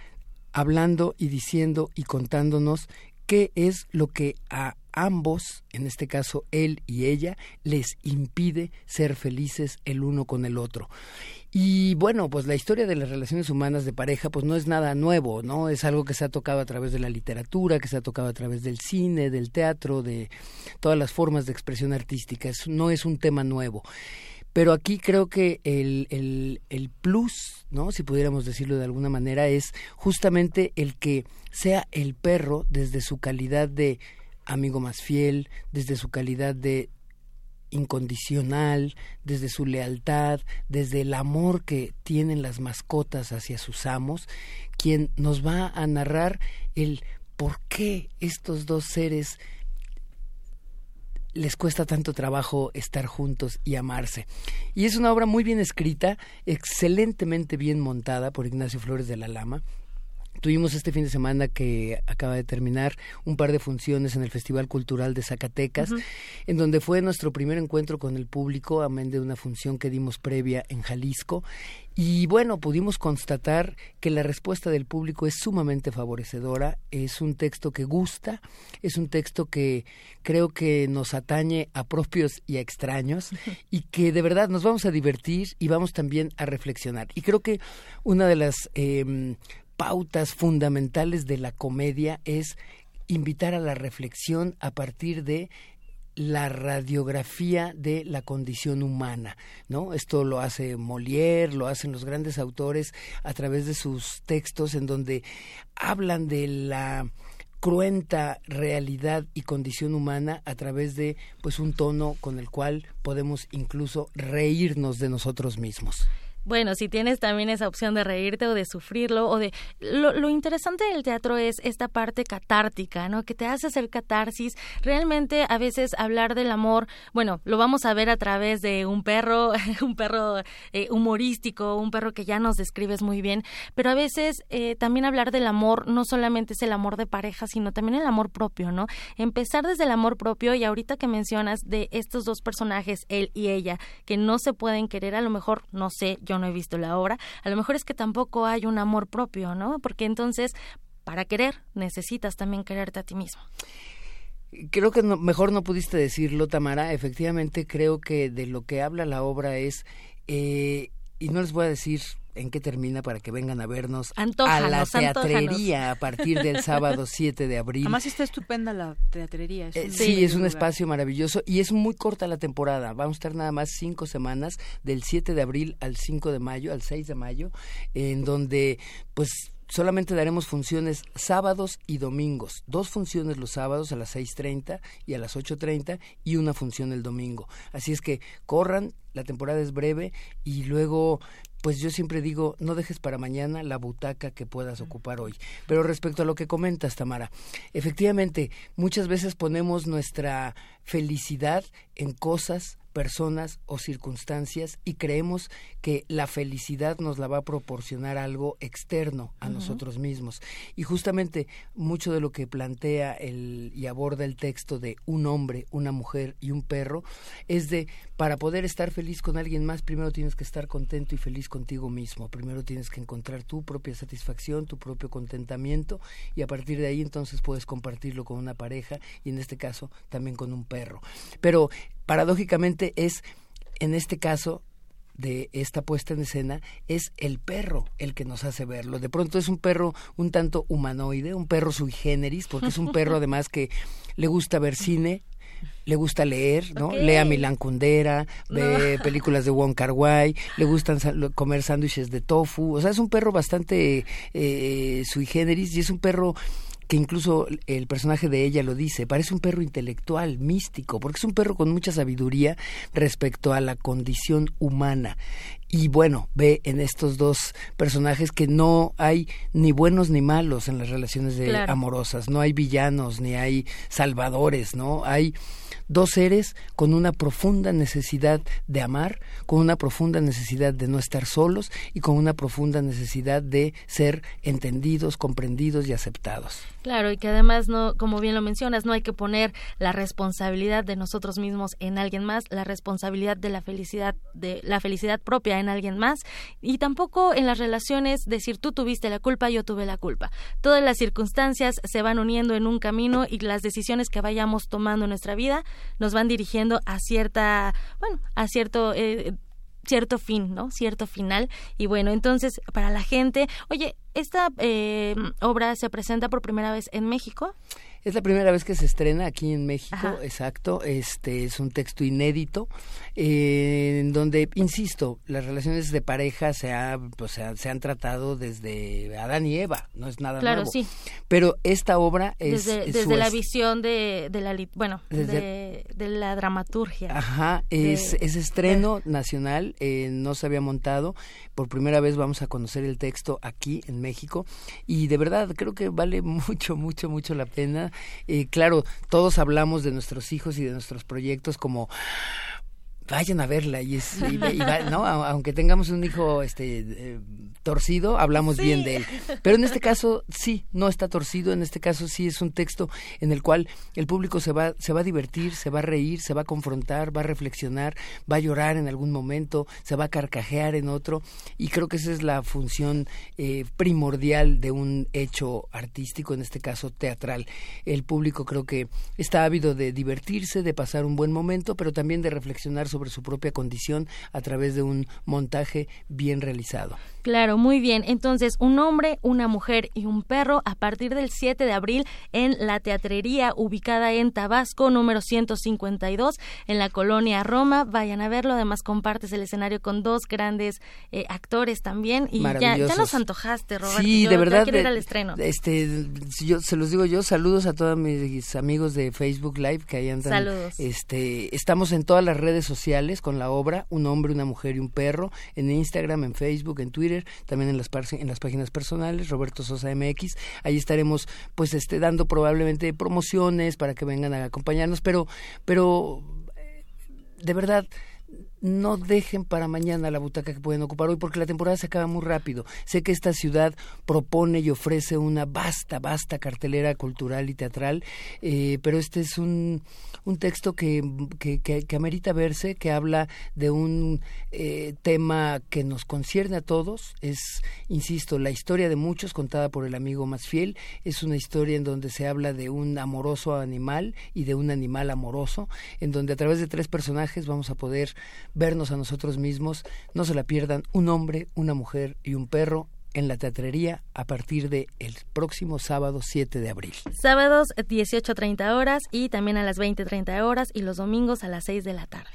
hablando y diciendo y contándonos qué es lo que a ambos, en este caso él y ella, les impide ser felices el uno con el otro. Y bueno, pues la historia de las relaciones humanas de pareja pues no es nada nuevo, ¿no? Es algo que se ha tocado a través de la literatura, que se ha tocado a través del cine, del teatro, de todas las formas de expresión artística, no es un tema nuevo. Pero aquí creo que el, el, el plus, ¿no? Si pudiéramos decirlo de alguna manera, es justamente el que sea el perro desde su calidad de amigo más fiel, desde su calidad de incondicional, desde su lealtad, desde el amor que tienen las mascotas hacia sus amos, quien nos va a narrar el por qué estos dos seres les cuesta tanto trabajo estar juntos y amarse. Y es una obra muy bien escrita, excelentemente bien montada por Ignacio Flores de la Lama, Tuvimos este fin de semana que acaba de terminar un par de funciones en el Festival Cultural de Zacatecas, en donde fue nuestro primer encuentro con el público, amén de una función que dimos previa en Jalisco. Y bueno, pudimos constatar que la respuesta del público es sumamente favorecedora, es un texto que gusta, es un texto que creo que nos atañe a propios y a extraños y que de verdad nos vamos a divertir y vamos también a reflexionar. Y creo que una de las eh, pautas fundamentales de la comedia es invitar a la reflexión a partir de la radiografía de la condición humana, ¿no? Esto lo hace Molière, lo hacen los grandes autores a través de sus textos en donde hablan de la cruenta realidad y condición humana a través de pues un tono con el cual podemos incluso reírnos de nosotros mismos bueno, si tienes también esa opción de reírte o de sufrirlo o de lo, interesante del teatro es esta parte catártica, ¿no? Que te hace hacer catarsis. Realmente a veces hablar del amor, bueno, lo vamos a ver a través de un perro, un perro eh, humorístico, un perro que ya nos describes muy bien, pero a veces eh, también hablar del amor no solamente es el amor de pareja, sino también el amor propio, ¿no? Empezar desde el amor propio y ahorita que mencionas de estos dos personajes, él y ella, que no se pueden querer, a lo mejor, no sé, yo no he visto la obra, a lo mejor es que tampoco hay un amor propio, ¿no? Porque entonces, para querer, necesitas también quererte a ti mismo. Creo que mejor no pudiste decirlo, Tamara. Efectivamente, creo que de lo que habla la obra es, eh, y no les voy a decir en qué termina para que vengan a vernos a la teatrería a partir del sábado 7 de abril. Además está estupenda la teatrería. Eh, sí, es un espacio maravilloso y es muy corta la temporada. Vamos a estar nada más cinco semanas, del 7 de abril al 5 de mayo, al 6 de mayo, en donde pues solamente daremos funciones sábados y domingos. Dos funciones los sábados a las 6.30 y a las 8.30 y una función el domingo. Así es que corran, la temporada es breve y luego pues yo siempre digo, no dejes para mañana la butaca que puedas ocupar hoy. Pero respecto a lo que comentas, Tamara, efectivamente, muchas veces ponemos nuestra felicidad en cosas, personas o circunstancias y creemos que la felicidad nos la va a proporcionar algo externo a nosotros mismos. Y justamente mucho de lo que plantea el, y aborda el texto de un hombre, una mujer y un perro es de para poder estar feliz con alguien más, primero tienes que estar contento y feliz contigo mismo. Primero tienes que encontrar tu propia satisfacción, tu propio contentamiento y a partir de ahí entonces puedes compartirlo con una pareja y en este caso también con un perro. Pero paradójicamente es, en este caso, de esta puesta en escena es el perro el que nos hace verlo. De pronto es un perro un tanto humanoide, un perro sui generis, porque es un perro además que le gusta ver cine, le gusta leer, ¿no? Lee a Milan Kundera, ve películas de Wong Kar Wai, le gustan comer sándwiches de tofu, o sea, es un perro bastante eh, sui generis y es un perro que incluso el personaje de ella lo dice, parece un perro intelectual, místico, porque es un perro con mucha sabiduría respecto a la condición humana. Y bueno, ve en estos dos personajes que no hay ni buenos ni malos en las relaciones de amorosas, no hay villanos ni hay salvadores, ¿no? Hay dos seres con una profunda necesidad de amar, con una profunda necesidad de no estar solos y con una profunda necesidad de ser entendidos, comprendidos y aceptados. Claro, y que además no, como bien lo mencionas, no hay que poner la responsabilidad de nosotros mismos en alguien más, la responsabilidad de la felicidad de la felicidad propia en alguien más y tampoco en las relaciones decir tú tuviste la culpa, yo tuve la culpa. Todas las circunstancias se van uniendo en un camino y las decisiones que vayamos tomando en nuestra vida nos van dirigiendo a cierta, bueno, a cierto eh, cierto fin, ¿no? Cierto final. Y bueno, entonces, para la gente, oye, ¿esta eh, obra se presenta por primera vez en México? Es la primera vez que se estrena aquí en México, exacto. Este es un texto inédito eh, en donde, insisto, las relaciones de pareja se, ha, pues, se, han tratado desde Adán y Eva, no es nada claro, nuevo. sí. Pero esta obra es desde, desde la visión de, de la bueno de, la dramaturgia. Ajá, es, es estreno nacional, eh, no se había montado. Por primera vez vamos a conocer el texto aquí en México y de verdad creo que vale mucho, mucho, mucho la pena claro, todos hablamos de nuestros hijos y de nuestros proyectos como vayan a verla y es ¿no? aunque tengamos un hijo este eh, torcido, hablamos bien de él. Pero en este caso sí, no está torcido, en este caso sí es un texto en el cual el público se va, se va a divertir, se va a reír, se va a confrontar, va a reflexionar, va a llorar en algún momento, se va a carcajear en otro, y creo que esa es la función eh, primordial de un hecho artístico, en este caso teatral. El público creo que está ávido de divertirse, de pasar un buen momento, pero también de reflexionar sobre su propia condición a través de un montaje bien realizado. Claro, muy bien. Entonces, un hombre, una mujer y un perro a partir del 7 de abril en la teatrería ubicada en Tabasco, número 152, en la colonia Roma. Vayan a verlo. Además, compartes el escenario con dos grandes eh, actores también. Y ya, ya nos antojaste, Roberto. Sí, de verdad. ir al estreno. Este, yo se los digo yo, saludos a todos mis amigos de Facebook Live que ahí andan. Saludos. Este, estamos en todas las redes sociales con la obra Un hombre, una mujer y un perro, en Instagram, en Facebook, en Twitter también en las, en las páginas personales, Roberto Sosa MX. Ahí estaremos pues este, dando probablemente promociones para que vengan a acompañarnos, pero, pero eh, de verdad no dejen para mañana la butaca que pueden ocupar hoy porque la temporada se acaba muy rápido. Sé que esta ciudad propone y ofrece una vasta, vasta cartelera cultural y teatral, eh, pero este es un, un texto que, que, que, amerita verse, que habla de un eh, tema que nos concierne a todos. Es, insisto, la historia de muchos contada por el amigo más fiel. Es una historia en donde se habla de un amoroso animal y de un animal amoroso, en donde a través de tres personajes vamos a poder vernos a nosotros mismos. No se la pierdan, un hombre, una mujer y un perro en la teatrería a partir del el próximo sábado 7 de abril. Sábados 18.30 horas y también a las 20.30 horas y los domingos a las 6 de la tarde.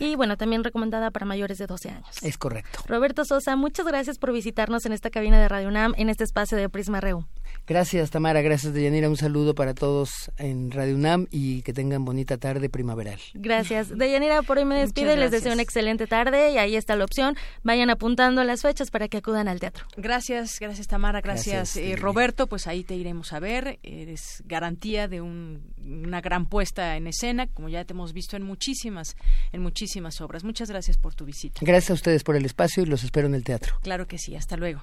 Y bueno, también recomendada para mayores de 12 años. Es correcto. Roberto Sosa, muchas gracias por visitarnos en esta cabina de Radio UNAM, en este espacio de Prisma Reu. Gracias, Tamara. Gracias, Deyanira. Un saludo para todos en Radio UNAM y que tengan bonita tarde primaveral. Gracias. Deyanira, por hoy me despido. Les deseo una excelente tarde y ahí está la opción. Vayan apuntando las fechas para que acudan al teatro. Gracias, gracias, Tamara. Gracias, eh, Roberto. Pues ahí te iremos a ver. Eres garantía de una gran puesta en escena, como ya te hemos visto en muchísimas, en muchísimas obras. Muchas gracias por tu visita. Gracias a ustedes por el espacio y los espero en el teatro. Claro que sí. Hasta luego.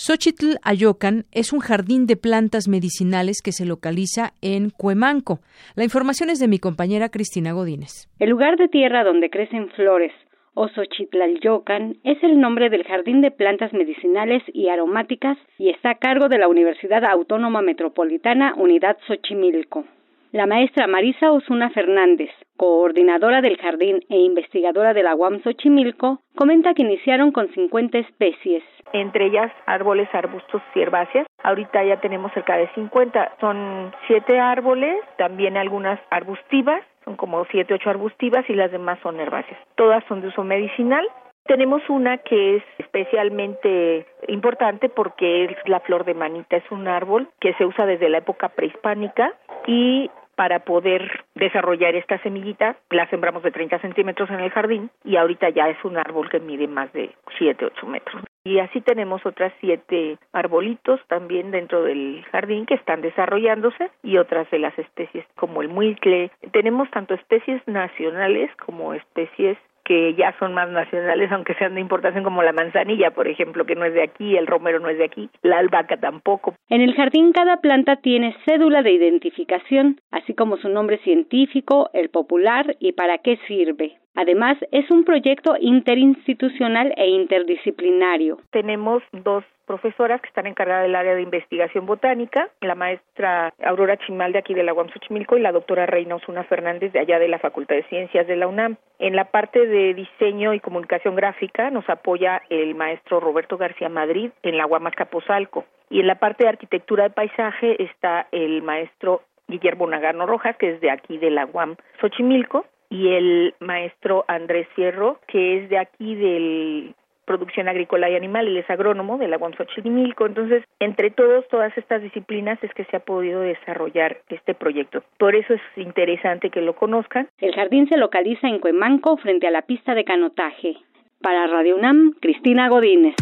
Xochitl Ayocan es un jardín de plantas medicinales que se localiza en Cuemanco. La información es de mi compañera Cristina Godínez. El lugar de tierra donde crecen flores o Xochitlalyocan es el nombre del jardín de plantas medicinales y aromáticas y está a cargo de la Universidad Autónoma Metropolitana Unidad Xochimilco. La maestra Marisa Osuna Fernández, coordinadora del jardín e investigadora de la UAM Xochimilco, comenta que iniciaron con 50 especies. Entre ellas árboles, arbustos y herbáceas. Ahorita ya tenemos cerca de 50. Son siete árboles, también algunas arbustivas, son como siete, ocho arbustivas y las demás son herbáceas. Todas son de uso medicinal tenemos una que es especialmente importante porque es la flor de manita. Es un árbol que se usa desde la época prehispánica y para poder desarrollar esta semillita la sembramos de 30 centímetros en el jardín y ahorita ya es un árbol que mide más de 7, 8 metros. Y así tenemos otras siete arbolitos también dentro del jardín que están desarrollándose y otras de las especies como el muicle. Tenemos tanto especies nacionales como especies que ya son más nacionales, aunque sean de importación como la manzanilla, por ejemplo, que no es de aquí, el romero no es de aquí, la albahaca tampoco. En el jardín cada planta tiene cédula de identificación, así como su nombre científico, el popular y para qué sirve. Además, es un proyecto interinstitucional e interdisciplinario. Tenemos dos profesoras que están encargadas del área de investigación botánica, la maestra Aurora Chimal de aquí de la UAM Xochimilco y la doctora Reina Osuna Fernández de allá de la Facultad de Ciencias de la UNAM. En la parte de diseño y comunicación gráfica nos apoya el maestro Roberto García Madrid en la UAM Capozalco. Y en la parte de arquitectura de paisaje está el maestro Guillermo Nagano Rojas, que es de aquí de la UAM Xochimilco, y el maestro Andrés Fierro, que es de aquí del producción agrícola y animal, él es agrónomo de la UAM Xochimilco. Entonces, entre todos, todas estas disciplinas es que se ha podido desarrollar este proyecto. Por eso es interesante que lo conozcan. El jardín se localiza en Cuemanco, frente a la pista de canotaje. Para Radio UNAM, Cristina Godínez.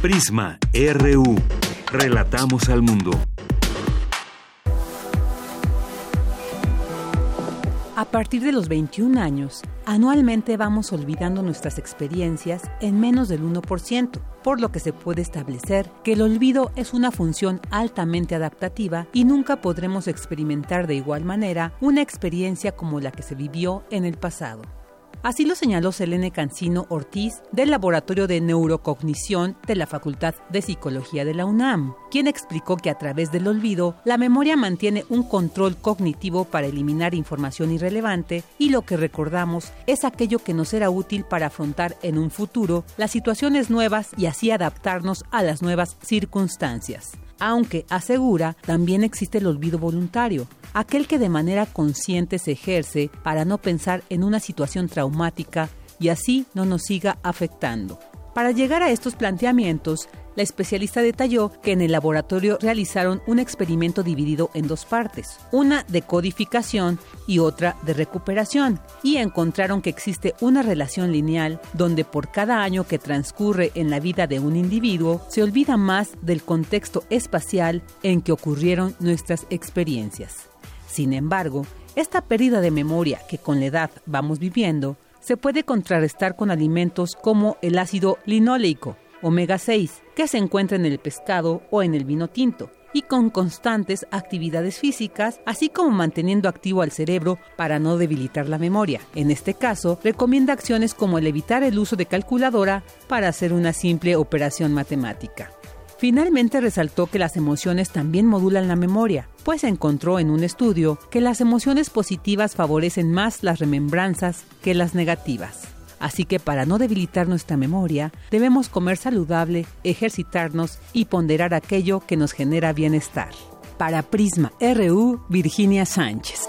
Prisma RU. Relatamos al mundo. A partir de los 21 años, anualmente vamos olvidando nuestras experiencias en menos del 1%, por lo que se puede establecer que el olvido es una función altamente adaptativa y nunca podremos experimentar de igual manera una experiencia como la que se vivió en el pasado. Así lo señaló Selene Cancino Ortiz del Laboratorio de Neurocognición de la Facultad de Psicología de la UNAM, quien explicó que a través del olvido, la memoria mantiene un control cognitivo para eliminar información irrelevante y lo que recordamos es aquello que nos será útil para afrontar en un futuro las situaciones nuevas y así adaptarnos a las nuevas circunstancias aunque asegura también existe el olvido voluntario, aquel que de manera consciente se ejerce para no pensar en una situación traumática y así no nos siga afectando. Para llegar a estos planteamientos, la especialista detalló que en el laboratorio realizaron un experimento dividido en dos partes, una de codificación y otra de recuperación, y encontraron que existe una relación lineal donde por cada año que transcurre en la vida de un individuo se olvida más del contexto espacial en que ocurrieron nuestras experiencias. Sin embargo, esta pérdida de memoria que con la edad vamos viviendo se puede contrarrestar con alimentos como el ácido linoleico, omega 6, que se encuentra en el pescado o en el vino tinto, y con constantes actividades físicas, así como manteniendo activo al cerebro para no debilitar la memoria. En este caso, recomienda acciones como el evitar el uso de calculadora para hacer una simple operación matemática. Finalmente resaltó que las emociones también modulan la memoria, pues encontró en un estudio que las emociones positivas favorecen más las remembranzas que las negativas. Así que para no debilitar nuestra memoria, debemos comer saludable, ejercitarnos y ponderar aquello que nos genera bienestar. Para Prisma RU, Virginia Sánchez.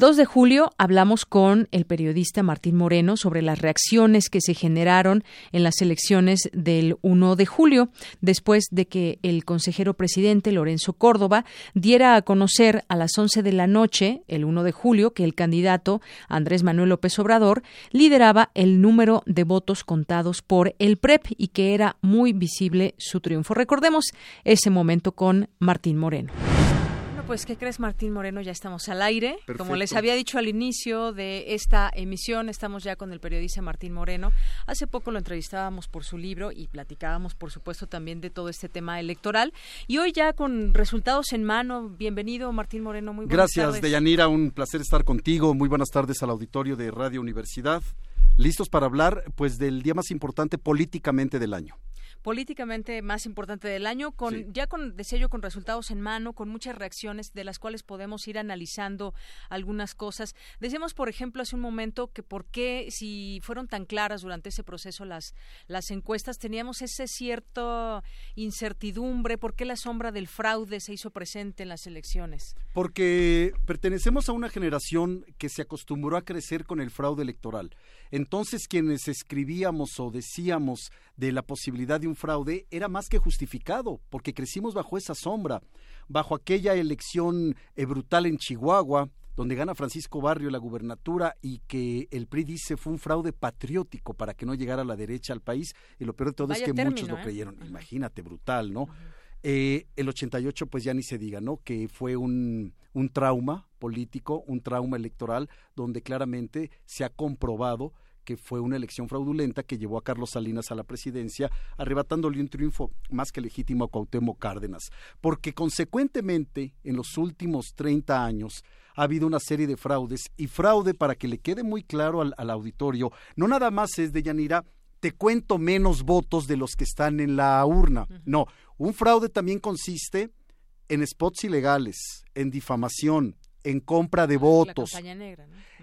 El 2 de julio hablamos con el periodista Martín Moreno sobre las reacciones que se generaron en las elecciones del 1 de julio, después de que el consejero presidente Lorenzo Córdoba diera a conocer a las 11 de la noche, el 1 de julio, que el candidato Andrés Manuel López Obrador lideraba el número de votos contados por el PREP y que era muy visible su triunfo. Recordemos ese momento con Martín Moreno pues, ¿qué crees, Martín Moreno? Ya estamos al aire. Como les había dicho al inicio de esta emisión, estamos ya con el periodista Martín Moreno. Hace poco lo entrevistábamos por su libro y platicábamos, por supuesto, también de todo este tema electoral. Y hoy ya con resultados en mano. Bienvenido, Martín Moreno. Muy buenas Gracias, Deyanira. Un placer estar contigo. Muy buenas tardes al auditorio de Radio Universidad. Listos para hablar, pues, del día más importante políticamente del año políticamente más importante del año, con ya con decía yo con resultados en mano, con muchas reacciones de las cuales podemos ir analizando algunas cosas. Decíamos, por ejemplo, hace un momento que por qué si fueron tan claras durante ese proceso las las encuestas teníamos ese cierto incertidumbre, por qué la sombra del fraude se hizo presente en las elecciones. Porque pertenecemos a una generación que se acostumbró a crecer con el fraude electoral. Entonces quienes escribíamos o decíamos de la posibilidad de un fraude era más que justificado, porque crecimos bajo esa sombra, bajo aquella elección eh, brutal en Chihuahua, donde gana Francisco Barrio la gubernatura y que el PRI dice fue un fraude patriótico para que no llegara la derecha al país, y lo peor de todo es que muchos lo ¿eh? creyeron. Imagínate, brutal, ¿no? Eh, el 88, pues ya ni se diga, ¿no? Que fue un, un trauma político, un trauma electoral, donde claramente se ha comprobado que fue una elección fraudulenta que llevó a Carlos Salinas a la presidencia, arrebatándole un triunfo más que legítimo a Cuauhtémoc Cárdenas, porque consecuentemente en los últimos 30 años ha habido una serie de fraudes y fraude para que le quede muy claro al, al auditorio, no nada más es de Yanira, te cuento menos votos de los que están en la urna. No, un fraude también consiste en spots ilegales, en difamación, en compra de votos.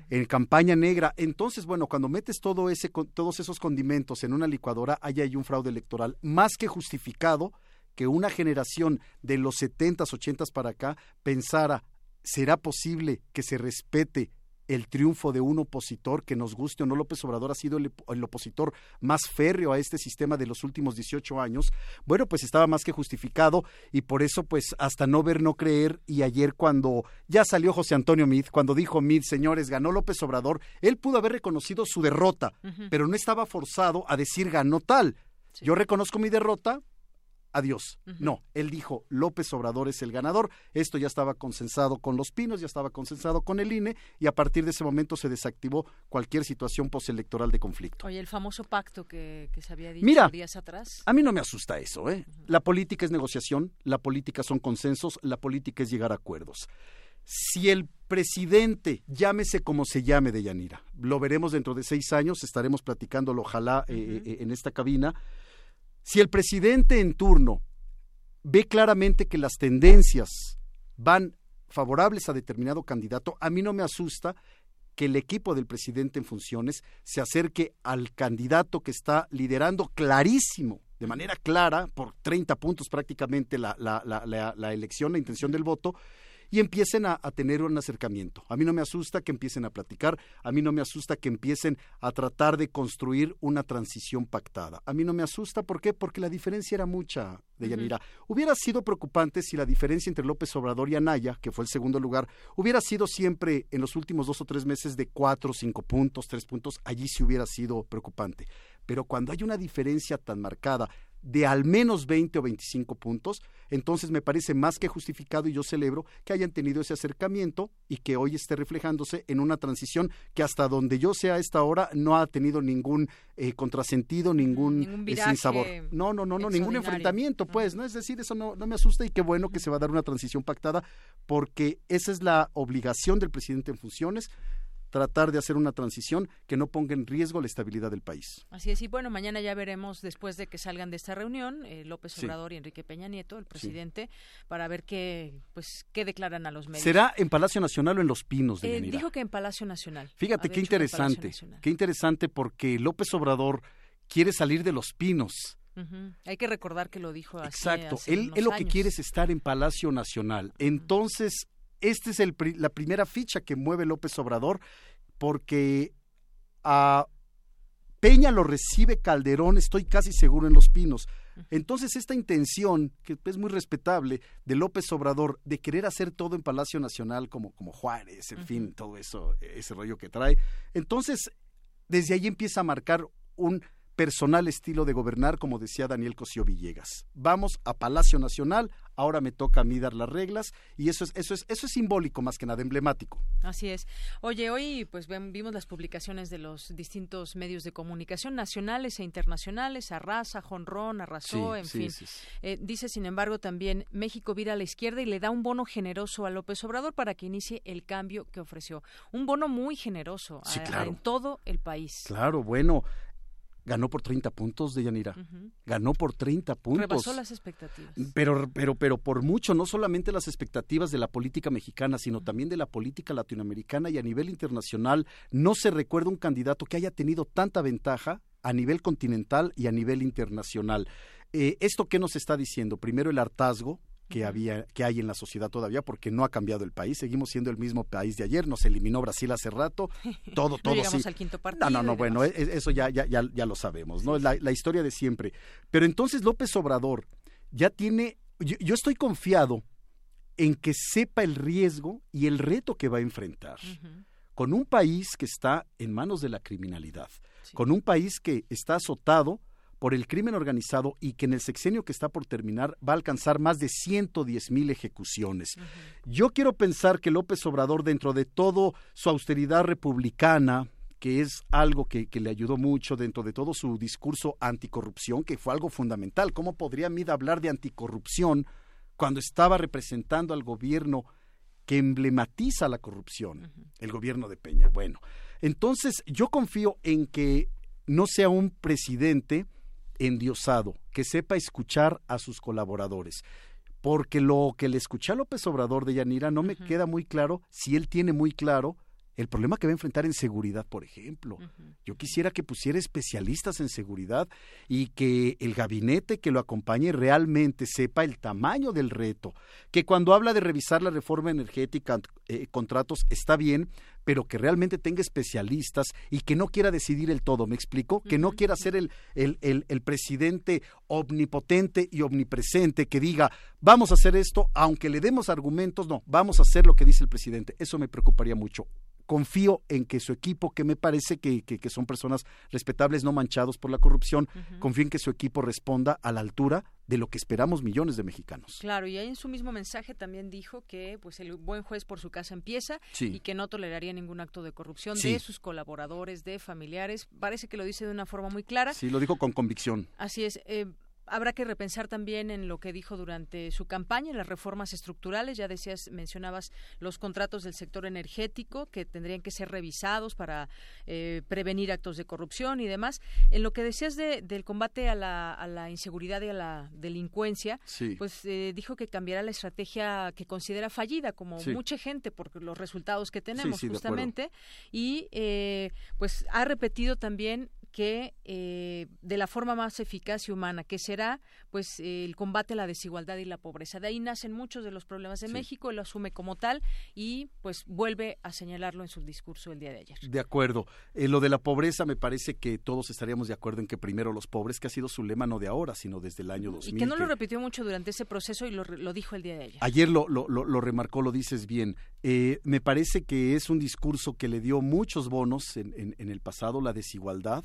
En campaña negra. Entonces, bueno, cuando metes todo ese, todos esos condimentos en una licuadora, ahí hay un fraude electoral más que justificado que una generación de los 70s, 80s para acá pensara, ¿será posible que se respete el triunfo de un opositor, que nos guste o no, López Obrador ha sido el, opositor más férreo a este sistema de los últimos 18 años, bueno, pues estaba más que justificado y por eso, pues hasta no ver, no creer, y ayer cuando ya salió José Antonio Mid, cuando dijo Mid, señores, ganó López Obrador, él pudo haber reconocido su derrota, pero no estaba forzado a decir ganó tal. Yo reconozco mi derrota, adiós. No, él dijo, López Obrador es el ganador. Esto ya estaba consensado con los pinos, ya estaba consensado con el INE y a partir de ese momento se desactivó cualquier situación postelectoral de conflicto. Oye, el famoso pacto que, se había dicho días atrás. A mí no me asusta eso, ¿eh? La política es negociación, la política son consensos, la política es llegar a acuerdos. Si el presidente, llámese como se llame de Yanira, lo veremos dentro de seis años, estaremos platicándolo ojalá eh, eh, en esta cabina, si el presidente en turno ve claramente que las tendencias van favorables a determinado candidato, a mí no me asusta que el equipo del presidente en funciones se acerque al candidato que está liderando clarísimo, de manera clara, por 30 puntos prácticamente la, la, la, la elección, la intención del voto, y empiecen a, tener un acercamiento. A mí no me asusta que empiecen a platicar, a mí no me asusta que empiecen a tratar de construir una transición pactada. A mí no me asusta, ¿por qué? Porque la diferencia era mucha, de Yanira. Hubiera sido preocupante si la diferencia entre López Obrador y Anaya, que fue el segundo lugar, hubiera sido siempre en los últimos dos o tres meses de cuatro, cinco puntos, tres puntos, allí sí hubiera sido preocupante. Pero cuando hay una diferencia tan marcada de al menos 20 o 25 puntos, entonces me parece más que justificado y yo celebro que hayan tenido ese acercamiento y que hoy esté reflejándose en una transición que hasta donde yo sé a esta hora no ha tenido ningún eh, contrasentido, ningún, ningún eh, sabor. No, no, no, no, ningún enfrentamiento, pues, ¿no? Es decir, eso no, no me asusta y qué bueno que se va a dar una transición pactada porque esa es la obligación del presidente en funciones tratar de hacer una transición que no ponga en riesgo la estabilidad del país. Así es, y bueno, mañana ya veremos, después de que salgan de esta reunión, eh, López Obrador y Enrique Peña Nieto, el presidente, para ver qué, pues, qué declaran a los medios. ¿Será en Palacio Nacional o en Los Pinos de eh, Dijo que en Palacio Nacional. Fíjate qué interesante, qué interesante porque López Obrador quiere salir de Los Pinos. Hay que recordar que lo dijo así. Exacto, él, él lo que quiere es estar en Palacio Nacional. Entonces, esta es el, la primera ficha que mueve López Obrador porque a Peña lo recibe Calderón, estoy casi seguro en Los Pinos. Entonces esta intención, que es muy respetable, de López Obrador de querer hacer todo en Palacio Nacional como, como Juárez, en fin, todo eso, ese rollo que trae, entonces desde ahí empieza a marcar un personal estilo de gobernar, como decía Daniel Cosío Villegas. Vamos a Palacio Nacional, ahora me toca a mí dar las reglas y eso es eso es eso es simbólico más que nada emblemático. Así es. Oye, hoy pues vimos las publicaciones de los distintos medios de comunicación nacionales e internacionales, Arrasa, Jonrón, Arrasó, en fin. Eh, dice, sin embargo, también México vira a la izquierda y le da un bono generoso a López Obrador para que inicie el cambio que ofreció. Un bono muy generoso en todo el país. Claro, bueno, ganó por 30 puntos de Yanira. Ganó por 30 puntos. Rebasó las expectativas. Pero, pero, pero por mucho, no solamente las expectativas de la política mexicana, sino también de la política latinoamericana y a nivel internacional. No se recuerda un candidato que haya tenido tanta ventaja a nivel continental y a nivel internacional. Eh, ¿Esto qué nos está diciendo? Primero el hartazgo, que había que hay en la sociedad todavía porque no ha cambiado el país. Seguimos siendo el mismo país de ayer. Nos eliminó Brasil hace rato. Todo todo no al quinto partido no no no bueno e, e, eso ya ya ya, ya lo sabemos no es la, la, historia de siempre. Pero entonces López Obrador ya tiene yo, estoy confiado en que sepa el riesgo y el reto que va a enfrentar con un país que está en manos de la criminalidad con un país que está azotado por el crimen organizado y que en el sexenio que está por terminar va a alcanzar más de 110 mil ejecuciones. Yo quiero pensar que López Obrador, dentro de todo su austeridad republicana, que es algo que, le ayudó mucho dentro de todo su discurso anticorrupción, que fue algo fundamental. ¿Cómo podría Mid hablar de anticorrupción cuando estaba representando al gobierno que emblematiza la corrupción, el gobierno de Peña? Bueno, entonces yo confío en que no sea un presidente endiosado, que sepa escuchar a sus colaboradores. Porque lo que le escuché a López Obrador de Yanira no me queda muy claro si él tiene muy claro el problema que va a enfrentar en seguridad, por ejemplo. Yo quisiera que pusiera especialistas en seguridad y que el gabinete que lo acompañe realmente sepa el tamaño del reto. Que cuando habla de revisar la reforma energética, eh, contratos, está bien, pero que realmente tenga especialistas y que no quiera decidir el todo, ¿me explico? Que no quiera ser el, el, el, el, presidente omnipotente y omnipresente que diga, vamos a hacer esto, aunque le demos argumentos, no, vamos a hacer lo que dice el presidente. Eso me preocuparía mucho confío en que su equipo, que me parece que, que, son personas respetables, no manchados por la corrupción, confío en que su equipo responda a la altura de lo que esperamos millones de mexicanos. Claro, y ahí en su mismo mensaje también dijo que pues el buen juez por su casa empieza y que no toleraría ningún acto de corrupción de sus colaboradores, de familiares. Parece que lo dice de una forma muy clara. Sí, lo dijo con convicción. Así es. Eh, habrá que repensar también en lo que dijo durante su campaña, en las reformas estructurales. Ya decías, mencionabas los contratos del sector energético que tendrían que ser revisados para eh, prevenir actos de corrupción y demás. En lo que decías del combate a la, inseguridad y a la delincuencia, pues eh, dijo que cambiará la estrategia que considera fallida, como mucha gente, por los resultados que tenemos justamente. Y eh, pues ha repetido también que eh, de la forma más eficaz y humana, que será pues el combate a la desigualdad y la pobreza. De ahí nacen muchos de los problemas de México, él lo asume como tal y pues vuelve a señalarlo en su discurso el día de ayer. De acuerdo. Eh, lo de la pobreza me parece que todos estaríamos de acuerdo en que primero los pobres, que ha sido su lema no de ahora, sino desde el año 2000. Y que no lo repitió mucho durante ese proceso y lo, dijo el día de ayer. Ayer lo, lo, lo, remarcó, lo dices bien. Eh, me parece que es un discurso que le dio muchos bonos en, en el pasado, la desigualdad,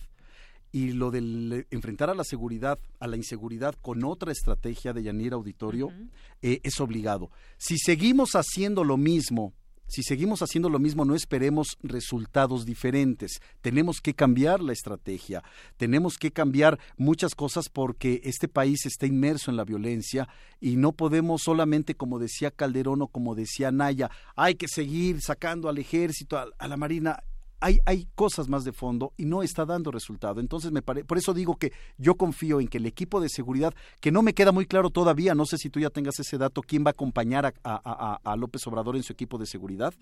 y lo del enfrentar a la seguridad, a la inseguridad con otra estrategia de Yanira Auditorio eh, es obligado. Si seguimos haciendo lo mismo, si seguimos haciendo lo mismo, no esperemos resultados diferentes. Tenemos que cambiar la estrategia, tenemos que cambiar muchas cosas porque este país está inmerso en la violencia y no podemos solamente, como decía Calderón o como decía Naya, hay que seguir sacando al ejército, a la Marina hay, hay cosas más de fondo y no está dando resultado. Entonces, me pare... por eso digo que yo confío en que el equipo de seguridad, que no me queda muy claro todavía, no sé si tú ya tengas ese dato, quién va a acompañar a, a, a López Obrador en su equipo de seguridad.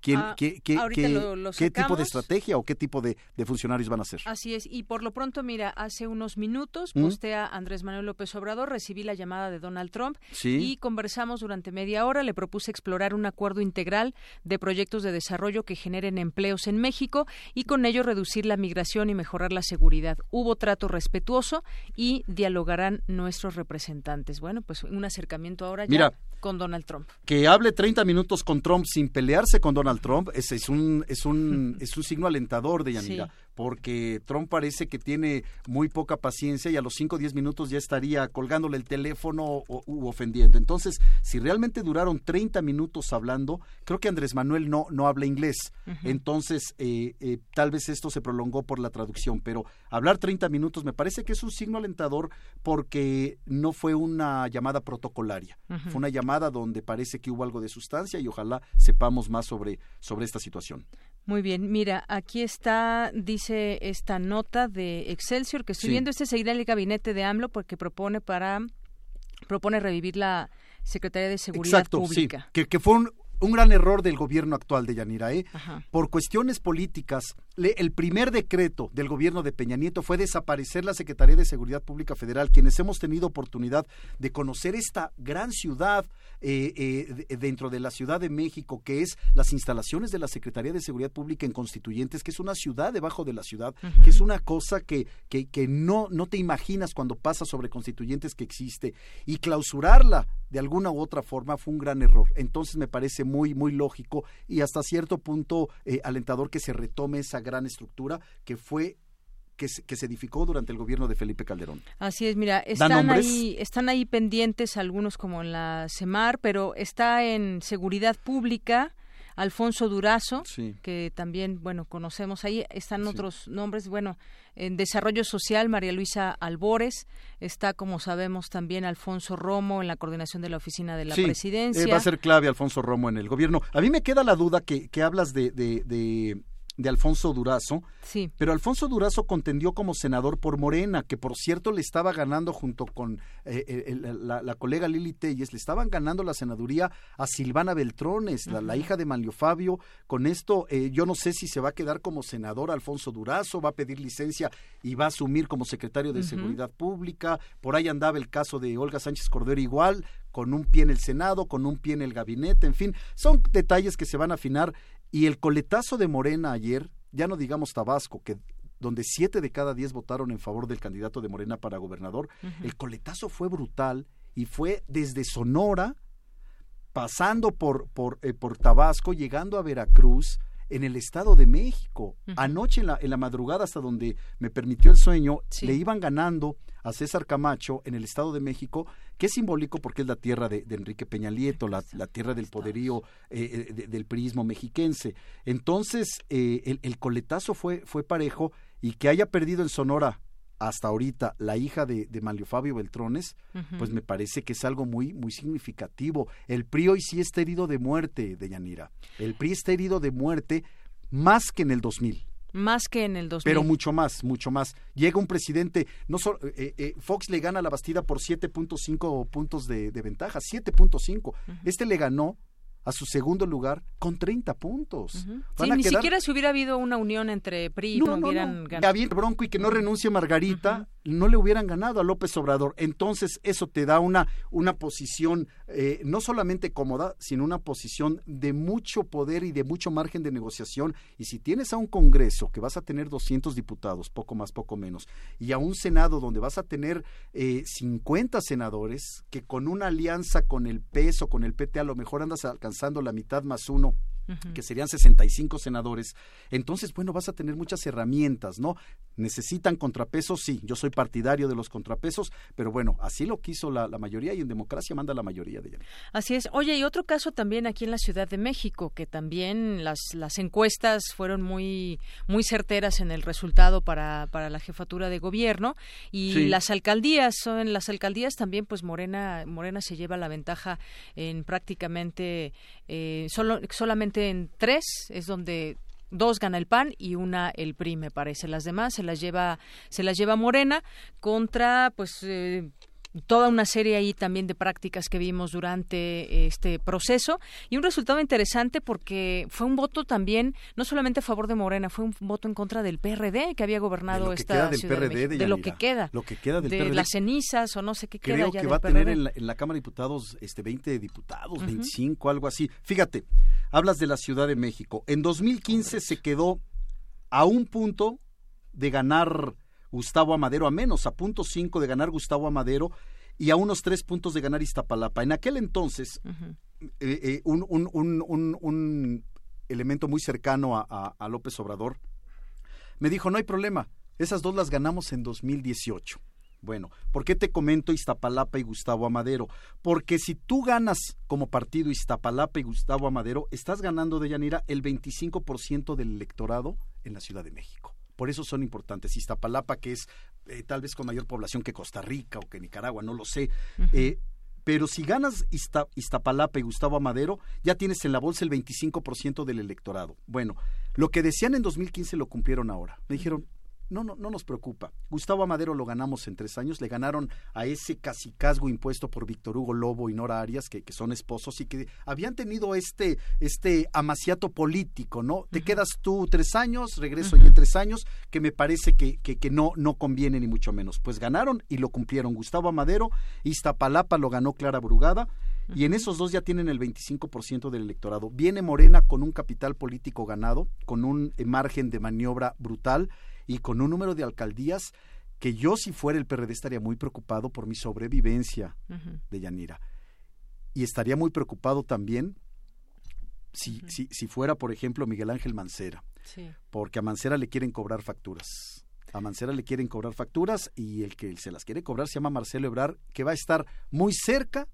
¿Quién, Ah, qué, qué- ahorita qué- lo- lo qué tipo de estrategia o qué tipo de, de funcionarios van a ser? Así es, y por lo pronto, mira, hace unos minutos ¿Mm? postea Andrés Manuel López Obrador, recibí la llamada de Donald Trump Sí. y conversamos durante media hora, le propuse explorar un acuerdo integral de proyectos de desarrollo que generen empleos en México y con ello reducir la migración y mejorar la seguridad. Hubo trato respetuoso y dialogarán nuestros representantes. Bueno, pues un acercamiento ahora ya Mira. Con Donald Trump. que hable 30 minutos con Trump sin pelearse con Donald Trump es, es un es un es un signo alentador de Yanira Sí. Porque Trump parece que tiene muy poca paciencia y a los 5 o 10 minutos ya estaría colgándole el teléfono o, u ofendiendo. Entonces, si realmente duraron 30 minutos hablando, creo que Andrés Manuel no no habla inglés. Entonces, eh, eh, tal vez esto se prolongó por la traducción, pero hablar 30 minutos me parece que es un signo alentador porque no fue una llamada protocolaria. Fue una llamada donde parece que hubo algo de sustancia y ojalá sepamos más sobre, sobre esta situación. Muy bien, mira, aquí está, dice esta nota de Excelsior que estoy Sí. viendo, este seguirá el gabinete de AMLO porque propone para propone revivir la Secretaría de Seguridad Exacto, Pública. sí, que, que fue un, un gran error del gobierno actual de Yanira. ¿eh? Ajá. Por cuestiones políticas, el primer decreto del gobierno de Peña Nieto fue desaparecer la Secretaría de Seguridad Pública Federal, quienes hemos tenido oportunidad de conocer esta gran ciudad eh, eh, de- dentro de la Ciudad de México, que es las instalaciones de la Secretaría de Seguridad Pública en Constituyentes, que es una ciudad debajo de la ciudad, que es una cosa que, que, que no, no te imaginas cuando pasa sobre Constituyentes que existe, y clausurarla de alguna u otra forma fue un gran error. Entonces me parece muy, muy lógico y hasta cierto punto eh, alentador que se retome esa gran estructura que fue que se, que se edificó durante el gobierno de Felipe Calderón. Así es, mira, ¿Da están ahí, están ahí pendientes algunos como en la CEMAR, pero está en Seguridad Pública Alfonso Durazo, Sí. que también, bueno, conocemos ahí, están otros nombres, bueno, en Desarrollo Social, María Luisa Albores, está, como sabemos, también Alfonso Romo en la coordinación de la Oficina de la Sí, Presidencia. eh, va a ser clave Alfonso Romo en el gobierno. A mí me queda la duda que, que hablas de, de, de, de Alfonso Durazo. Sí. Pero Alfonso Durazo contendió como senador por Morena, que por cierto le estaba ganando junto con eh, eh, el- la, la colega Lili Telles, le estaban ganando la senaduría a Silvana Beltrones, la, la hija de Manlio Fabio. Con esto, eh, yo no sé si se va a quedar como senador Alfonso Durazo, va a pedir licencia y va a asumir como secretario de. Seguridad Pública. Por ahí andaba el caso de Olga Sánchez Cordero igual, con un pie en el Senado, con un pie en el gabinete, en fin, son detalles que se van a afinar. Y el coletazo de Morena ayer, ya no digamos Tabasco, que donde siete de cada diez votaron en favor del candidato de Morena para gobernador, el coletazo fue brutal y fue desde Sonora, pasando por, por, eh, por Tabasco, llegando a Veracruz, en el Estado de México. Anoche en la, en la madrugada, hasta donde me permitió el sueño, Sí. le iban ganando a César Camacho en el Estado de México, que es simbólico porque es la tierra de, de Enrique Peña Nieto, la, la tierra del poderío eh, eh, de- del prismo mexiquense. Entonces, eh, el, el coletazo fue, fue parejo y que haya perdido en Sonora hasta ahorita la hija de, de Manlio Fabio Beltrones, pues me parece que es algo muy, muy significativo. El PRI hoy sí está herido de muerte, de Yanira. El PRI está herido de muerte más que en el 2000. Más que en el 2000. Pero mucho más, mucho más. Llega un presidente, no solo, eh, eh, Fox le gana a la Bastida por 7.5 puntos de, de ventaja, 7.5. Este le ganó a su segundo lugar con 30 puntos. Van Sí, a ni quedar- siquiera si hubiera habido una unión entre PRI y no, no, no, hubieran no. ganado. Gabriel Bronco y que no renuncie Margarita, no le hubieran ganado a López Obrador. Entonces, eso te da una, una posición eh, no solamente cómoda, sino una posición de mucho poder y de mucho margen de negociación. Y si tienes a un Congreso que vas a tener 200 diputados, poco más, poco menos, y a un Senado donde vas a tener eh, 50 senadores, que con una alianza con el PES o con el PT a lo mejor andas alcanzando la mitad más uno Que serían 65 senadores, entonces, bueno, vas a tener muchas herramientas, ¿no? ¿Necesitan contrapesos? Sí, yo soy partidario de los contrapesos, pero bueno, así lo quiso la, la mayoría y en democracia manda la mayoría de ella. Así es. Oye, y otro caso también aquí en la Ciudad de México, que también las, las encuestas fueron muy, muy certeras en el resultado para, para la jefatura de gobierno. Y Sí. las alcaldías, son las alcaldías también, pues Morena, Morena se lleva la ventaja en prácticamente, eh, solo, solamente en tres es donde dos gana el PAN y una el PRI, me parece. Las demás se las lleva, se las lleva Morena contra, pues, eh, toda una serie ahí también de prácticas que vimos durante este proceso. Y un resultado interesante porque fue un voto también no solamente a favor de Morena, fue un voto en contra del PRD que había gobernado esta ciudad de, lo que queda, lo que queda del de las cenizas o no sé qué Creo queda que va a tener en la, Cámara de Diputados este 20 diputados, 25, algo así. Fíjate, hablas de la Ciudad de México. En 2015 se quedó a un punto de ganar Gustavo Amadero, a menos, a punto cinco de ganar Gustavo Amadero y a unos tres puntos de ganar Iztapalapa. En aquel entonces, eh, eh, un, un, un, un, elemento muy cercano a, a, López Obrador me dijo, no hay problema, esas dos las ganamos en 2018. Bueno, ¿por qué te comento Iztapalapa y Gustavo Amadero? Porque si tú ganas como partido Iztapalapa y Gustavo Amadero, estás ganando de Yanira el 25% del electorado en la Ciudad de México. Por eso son importantes. Iztapalapa, que es eh, tal vez con mayor población que Costa Rica o que Nicaragua, no lo sé. Eh, pero si ganas Iztapalapa y Gustavo Amadero, ya tienes en la bolsa el 25% del electorado. Bueno, lo que decían en 2015 lo cumplieron ahora. Me dijeron, no, no, no nos preocupa. Gustavo Amadero lo ganamos en tres años, le ganaron a ese casicazgo impuesto por Víctor Hugo Lobo y Nora Arias, que, que son esposos y que habían tenido este, este amaciato político, ¿no? Te quedas tú tres años, regreso y en tres años, que me parece que, que, que, no, no conviene ni mucho menos. Pues ganaron y lo cumplieron. Gustavo Amadero, Iztapalapa lo ganó Clara Brugada, y en esos dos ya tienen el 25% del electorado. Viene Morena con un capital político ganado, con un margen de maniobra brutal y con un número de alcaldías que yo si fuera el PRD estaría muy preocupado por mi sobrevivencia de Yanira. Y estaría muy preocupado también si, si, si, fuera, por ejemplo, Miguel Ángel Mancera. Porque a Mancera le quieren cobrar facturas. A Mancera le quieren cobrar facturas y el que se las quiere cobrar se llama Marcelo Ebrar, que va a estar muy cerca,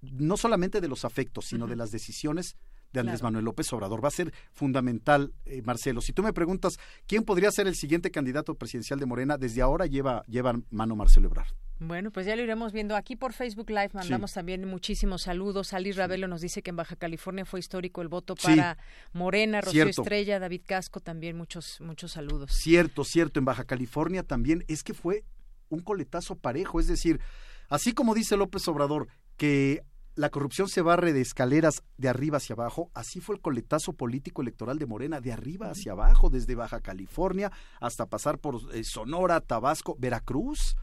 no solamente de los afectos, sino de las decisiones de Andrés Manuel López Obrador. Va a ser fundamental, eh, Marcelo. Si tú me preguntas quién podría ser el siguiente candidato presidencial de Morena, desde ahora lleva, lleva mano Marcelo Ebrard. Bueno, pues ya lo iremos viendo aquí por Facebook Live. Mandamos también muchísimos saludos. Ali Ravelo nos dice que en Baja California fue histórico el voto para Morena, Rocío Estrella, David Casco, también muchos, muchos saludos. Cierto, cierto. En Baja California también es que fue un coletazo parejo. Es decir, así como dice López Obrador, que la corrupción se barre de escaleras de arriba hacia abajo. Así fue el coletazo político electoral de Morena, de arriba hacia abajo, desde Baja California hasta pasar por eh, Sonora, Tabasco, Veracruz.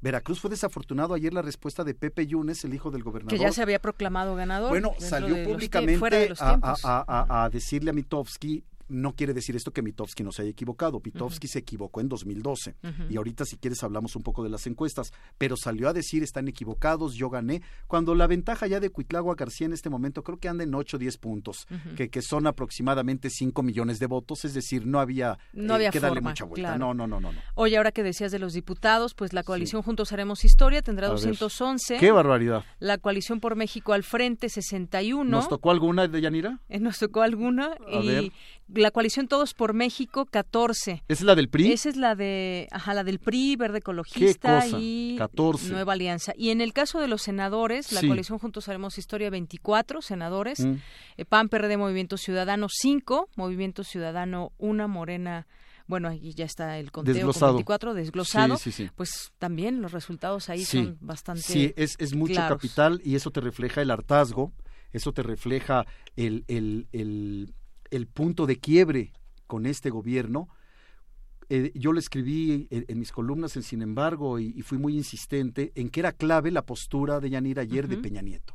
Veracruz fue desafortunado ayer la respuesta de Pepe Yunes, el hijo del gobernador. Que ya se había proclamado ganador. Bueno, salió públicamente a, a, decirle a Mitofsky no quiere decir esto que Mitofsky no se haya equivocado. Mitofsky se equivocó en 2012 y ahorita si quieres hablamos un poco de las encuestas, pero salió a decir están equivocados, yo gané, cuando la ventaja ya de Cuitlagua García en este momento creo que anda en 8 o 10 puntos, que, que son aproximadamente 5 millones de votos, es decir, no había, no había que darle mucha vuelta. No, no, no, no, no. Oye, ahora que decías de los diputados, pues la coalición Juntos Haremos Historia tendrá 211. ¡Qué barbaridad! La coalición por México al frente 61. ¿Nos tocó alguna de Yanira? Eh, nos tocó alguna y la coalición Todos por México 14. ¿Esa es la del PRI? Esa es la de, ajá, la del PRI, Verde Ecologista y 14. Nueva Alianza. Y en el caso de los senadores, la coalición Juntos Haremos Historia 24 senadores, mm. eh, PAN, PRD, Movimiento Ciudadano 5, Movimiento Ciudadano 1, Morena bueno, ahí ya está el conteo desglosado. 24 desglosado, pues también los resultados ahí son bastante Sí, es, es mucho capital y eso te refleja el hartazgo, eso te refleja el, el, el, el punto de quiebre con este gobierno. Eh, yo le escribí en, mis columnas, en sin embargo, y, fui muy insistente en que era clave la postura de Yanira ayer de Peña Nieto.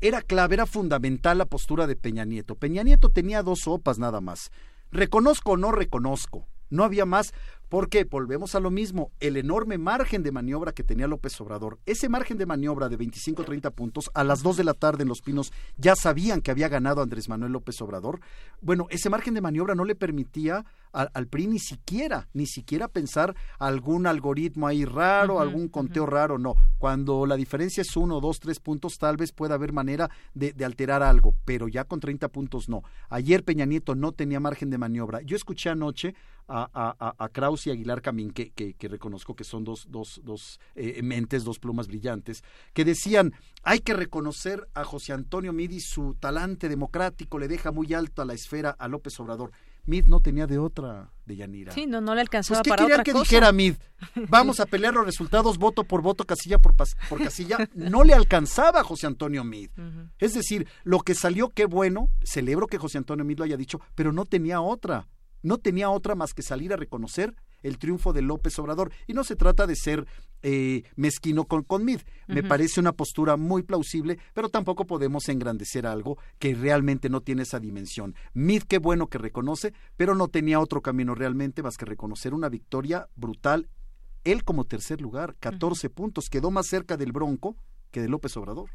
Era clave, era fundamental la postura de Peña Nieto. Peña Nieto tenía dos sopas nada más. Reconozco o no reconozco. No había más. Porque volvemos a lo mismo, el enorme margen de maniobra que tenía López Obrador, ese margen de maniobra de 25-30 puntos, a las 2 de la tarde en Los Pinos ya sabían que había ganado Andrés Manuel López Obrador. Bueno, ese margen de maniobra no le permitía al, PRI ni siquiera, ni siquiera pensar algún algoritmo ahí raro, algún conteo raro, no. Cuando la diferencia es uno, dos, tres puntos, tal vez pueda haber manera de, alterar algo, pero ya con 30 puntos no. Ayer Peña Nieto no tenía margen de maniobra. Yo escuché anoche a, a, y Aguilar Camín, que, que, reconozco que son dos, dos, dos eh, mentes, dos plumas brillantes, que decían, hay que reconocer a José Antonio Midi su talante democrático, le deja muy alto a la esfera a López Obrador. Mid no tenía de otra, de Yanira. Sí, no, no le alcanzaba pues, ¿qué para otra que cosa? dijera Mid? Vamos a pelear los resultados voto por voto, casilla por, pas- por casilla. No le alcanzaba a José Antonio Mid. Es decir, lo que salió, qué bueno, celebro que José Antonio Mid lo haya dicho, pero no tenía otra. No tenía otra más que salir a reconocer el triunfo de López Obrador. Y no se trata de ser eh, mezquino con, con Mid. Me parece una postura muy plausible, pero tampoco podemos engrandecer algo que realmente no tiene esa dimensión. Mid, qué bueno que reconoce, pero no tenía otro camino realmente más que reconocer una victoria brutal. Él como tercer lugar, 14 puntos, quedó más cerca del Bronco que de López Obrador.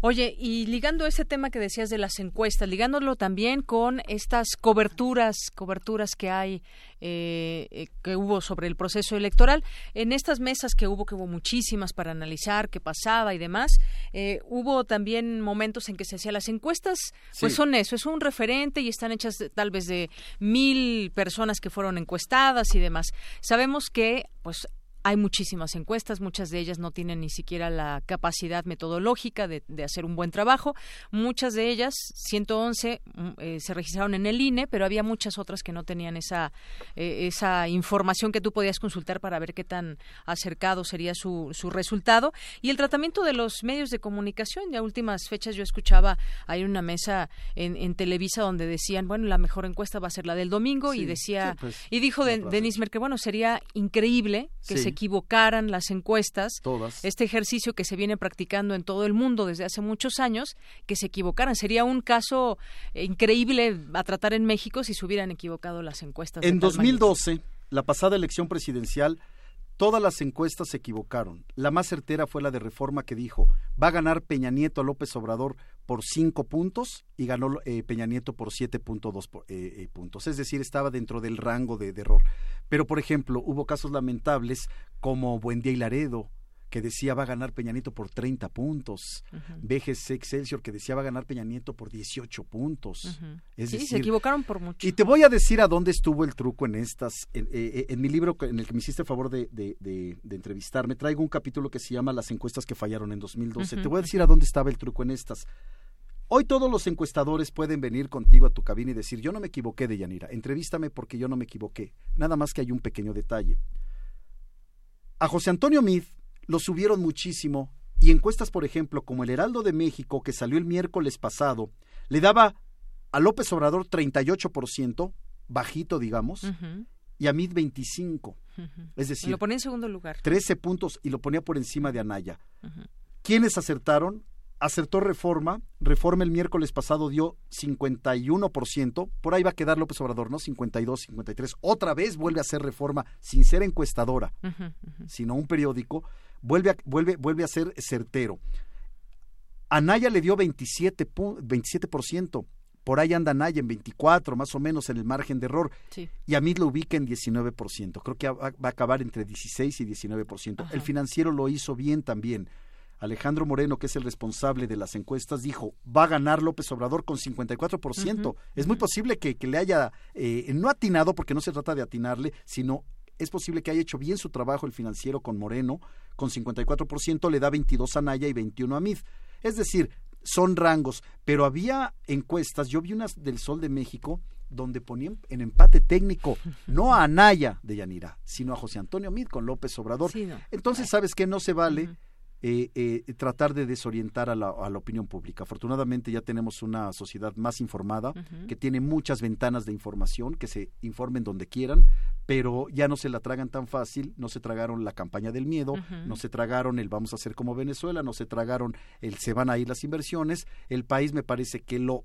Oye, y ligando ese tema que decías de las encuestas, ligándolo también con estas coberturas, coberturas que hay, eh, eh, que hubo sobre el proceso electoral, en estas mesas que hubo, que hubo muchísimas para analizar qué pasaba y demás, eh, hubo también momentos en que se hacían las encuestas, pues son eso, es un referente y están hechas de- tal vez de mil personas que fueron encuestadas y demás. Sabemos que, pues, hay muchísimas encuestas, muchas de ellas no tienen ni siquiera la capacidad metodológica de, de hacer un buen trabajo. Muchas de ellas, 111, mm, eh, se registraron en el INE, pero había muchas otras que no tenían esa, eh, esa información que tú podías consultar para ver qué tan acercado sería su, su resultado. Y el tratamiento de los medios de comunicación, ya últimas fechas yo escuchaba, hay una mesa en, en Televisa donde decían, bueno, la mejor encuesta va a ser la del domingo y decía, sí, pues, y dijo de, Denis Merkel, bueno, sería increíble que Sí. se equivocaran las encuestas, Todas. este ejercicio que se viene practicando en todo el mundo desde hace muchos años, que se equivocaran. Sería un caso eh, increíble a tratar en México si se hubieran equivocado las encuestas. En tal magnitud. 2012, la pasada elección presidencial, todas las encuestas se equivocaron. La más certera fue la de Reforma que dijo, va a ganar Peña Nieto a López Obrador por cinco puntos y ganó eh, Peña Nieto por 7.2 po- eh, eh, puntos. Es decir, estaba dentro del rango de, de error. Pero, por ejemplo, hubo casos lamentables como Buendía y Laredo, que decía va a ganar Peña Nieto por 30 puntos. BGC Excelsior, que decía va a ganar Peña Nieto por 18 puntos. Es sí, se equivocaron por mucho. y te voy a decir a dónde estuvo el truco en estas. En, eh, eh, en mi libro, en el que me hiciste el favor de, de- de- de entrevistarme, traigo un capítulo que se llama Las encuestas que fallaron en 2012. Ujú, Te voy a decir a dónde estaba el truco en estas. Hoy todos los encuestadores pueden venir contigo a tu cabina y decir, yo no me equivoqué de Yanira, entrevístame porque yo no me equivoqué. Nada más que hay un pequeño detalle. A José Antonio Mid lo subieron muchísimo y encuestas, por ejemplo, como el Heraldo de México, que salió el miércoles pasado, le daba a López Obrador 38%, bajito, digamos, y a Mid 25%. ujú. Es decir, lo ponía en segundo lugar. 13 puntos y lo ponía por encima de Anaya. ¿Quiénes acertaron? Acertó Reforma. Reforma el miércoles pasado dio 51%. Por ahí va a quedar López Obrador, ¿no? 52, 53. Otra vez vuelve a hacer Reforma sin ser encuestadora, sino un periódico. Vuelve a, vuelve, vuelve a ser certero. Anaya le dio 27, pu- 27%. Por ahí anda Anaya en 24, más o menos en el margen de error. Sí. Y a mí lo ubica en 19%. Creo que va a acabar entre 16 y 19%. El financiero lo hizo bien también. Alejandro Moreno, que es el responsable de las encuestas, dijo, va a ganar López Obrador con 54%. Ujú, Es muy posible que, que le haya, eh, no atinado, porque no se trata de atinarle, sino es posible que haya hecho bien su trabajo el financiero con Moreno, con 54%, le da 22 a Naya y 21 a Mid. Es decir, son rangos, pero había encuestas, yo vi unas del Sol de México, donde ponían en empate técnico, no a Anaya de Yanira, sino a José Antonio Mid con López Obrador. Sí, no. Entonces, ¿sabes qué? No se vale eh, eh, tratar de desorientar a la, a la opinión pública. Afortunadamente ya tenemos una sociedad más informada, que tiene muchas ventanas de información, que se informen donde quieran, pero ya no se la tragan tan fácil, no se tragaron la campaña del miedo, no se tragaron el vamos a hacer como Venezuela, no se tragaron el se van a ir las inversiones. El país me parece que lo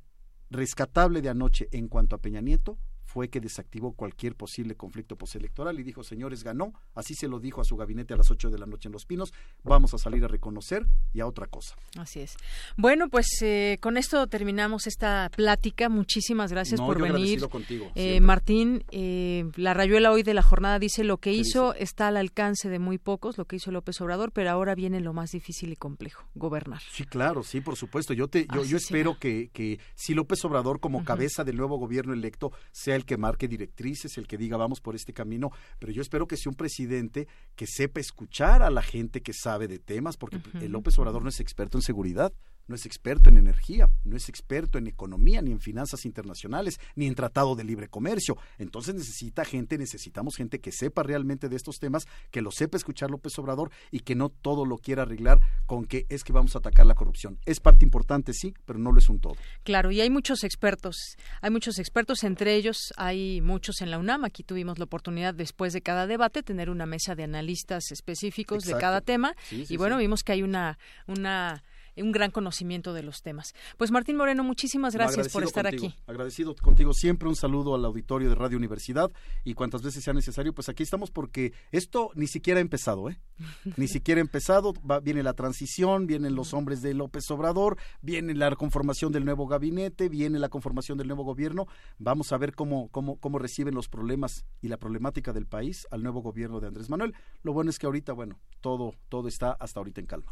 rescatable de anoche en cuanto a Peña Nieto fue que desactivó cualquier posible conflicto postelectoral y dijo, señores, ganó, así se lo dijo a su gabinete a las 8 de la noche en Los Pinos, vamos a salir a reconocer y a otra cosa. Así es. Bueno, pues eh, con esto terminamos esta plática. Muchísimas gracias No, por yo venir. contigo, Eh. Martín, eh, la rayuela hoy de la jornada dice lo que hizo está al alcance de muy pocos, lo que hizo López Obrador, pero ahora viene lo más difícil y complejo, gobernar. Sí, claro, sí, por supuesto. Yo te, yo, Así yo espero que, que si López Obrador como cabeza del nuevo gobierno electo sea el que marque directrices, el que diga vamos por este camino, pero yo espero que sea un presidente que sepa escuchar a la gente que sabe de temas, porque Ujú. el López Obrador no es experto en seguridad. No es experto en energía, no es experto en economía, ni en finanzas internacionales, ni en tratado de libre comercio. Entonces necesita gente, necesitamos gente que sepa realmente de estos temas, que lo sepa escuchar López Obrador y que no todo lo quiera arreglar con que es que vamos a atacar la corrupción. Es parte importante, sí, pero no lo es un todo. Claro, y hay muchos expertos, hay muchos expertos, entre ellos hay muchos en la UNAM. Aquí tuvimos la oportunidad después de cada debate tener una mesa de analistas específicos de cada tema y bueno, vimos que hay una una un gran conocimiento de los temas. Pues Martín Moreno, muchísimas gracias por estar aquí. Agradecido contigo siempre, un saludo al auditorio de Radio Universidad y cuantas veces sea necesario, pues aquí estamos porque esto ni siquiera ha empezado, ¿eh? ni siquiera ha empezado, va, viene la transición, vienen los hombres de López Obrador, viene la conformación del nuevo gabinete, viene la conformación del nuevo gobierno, vamos a ver cómo, cómo, cómo reciben los problemas y la problemática del país al nuevo gobierno de Andrés Manuel. Lo bueno es que ahorita, bueno, todo, todo está hasta ahorita en calma.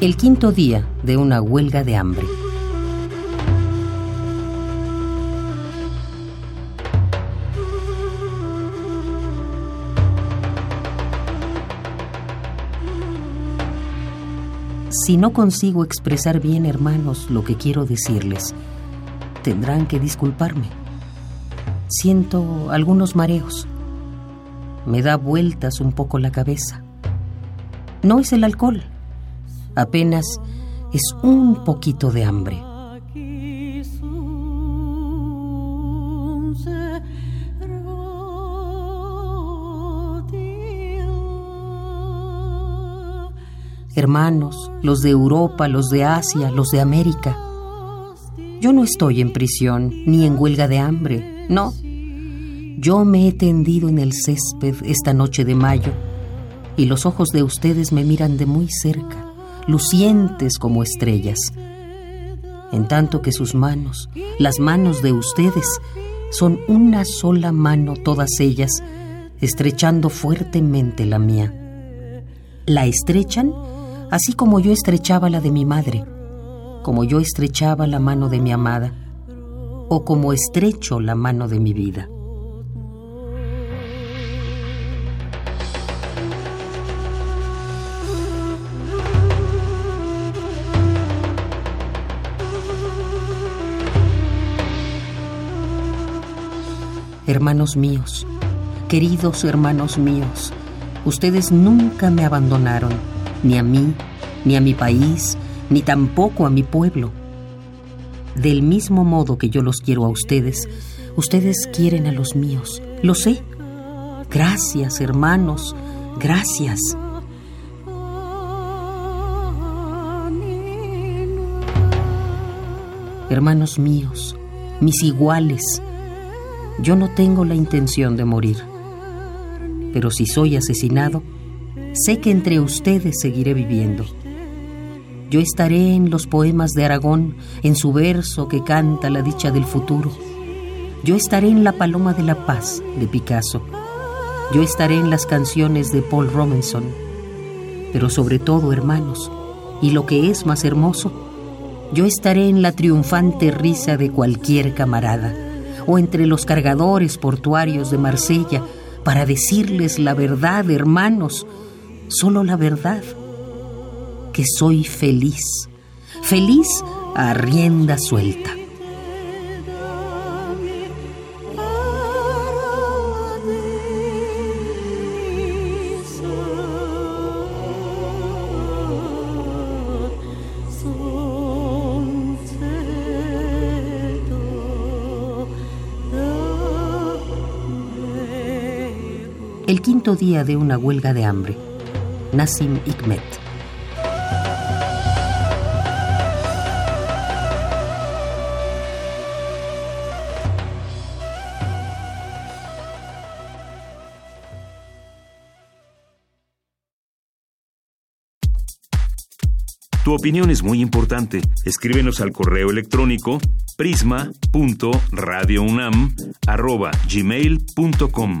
El quinto día de una huelga de hambre. Si no consigo expresar bien, hermanos, lo que quiero decirles, tendrán que disculparme. Siento algunos mareos. Me da vueltas un poco la cabeza. No es el alcohol apenas es un poquito de hambre. Hermanos, los de Europa, los de Asia, los de América. Yo no estoy en prisión ni en huelga de hambre, no. Yo me he tendido en el césped esta noche de mayo y los ojos de ustedes me miran de muy cerca lucientes como estrellas, en tanto que sus manos, las manos de ustedes, son una sola mano todas ellas, estrechando fuertemente la mía. La estrechan así como yo estrechaba la de mi madre, como yo estrechaba la mano de mi amada, o como estrecho la mano de mi vida. Hermanos míos, queridos hermanos míos, ustedes nunca me abandonaron, ni a mí, ni a mi país, ni tampoco a mi pueblo. Del mismo modo que yo los quiero a ustedes, ustedes quieren a los míos, lo sé. Gracias, hermanos, gracias. Hermanos míos, mis iguales, yo no tengo la intención de morir, pero si soy asesinado, sé que entre ustedes seguiré viviendo. Yo estaré en los poemas de Aragón, en su verso que canta la dicha del futuro. Yo estaré en La Paloma de la Paz de Picasso. Yo estaré en las canciones de Paul Robinson. Pero sobre todo, hermanos, y lo que es más hermoso, yo estaré en la triunfante risa de cualquier camarada o entre los cargadores portuarios de Marsella para decirles la verdad, hermanos, solo la verdad, que soy feliz, feliz a rienda suelta. Quinto día de una huelga de hambre. Nassim Hikmet. Tu opinión es muy importante. Escríbenos al correo electrónico prisma.radiounam@gmail.com.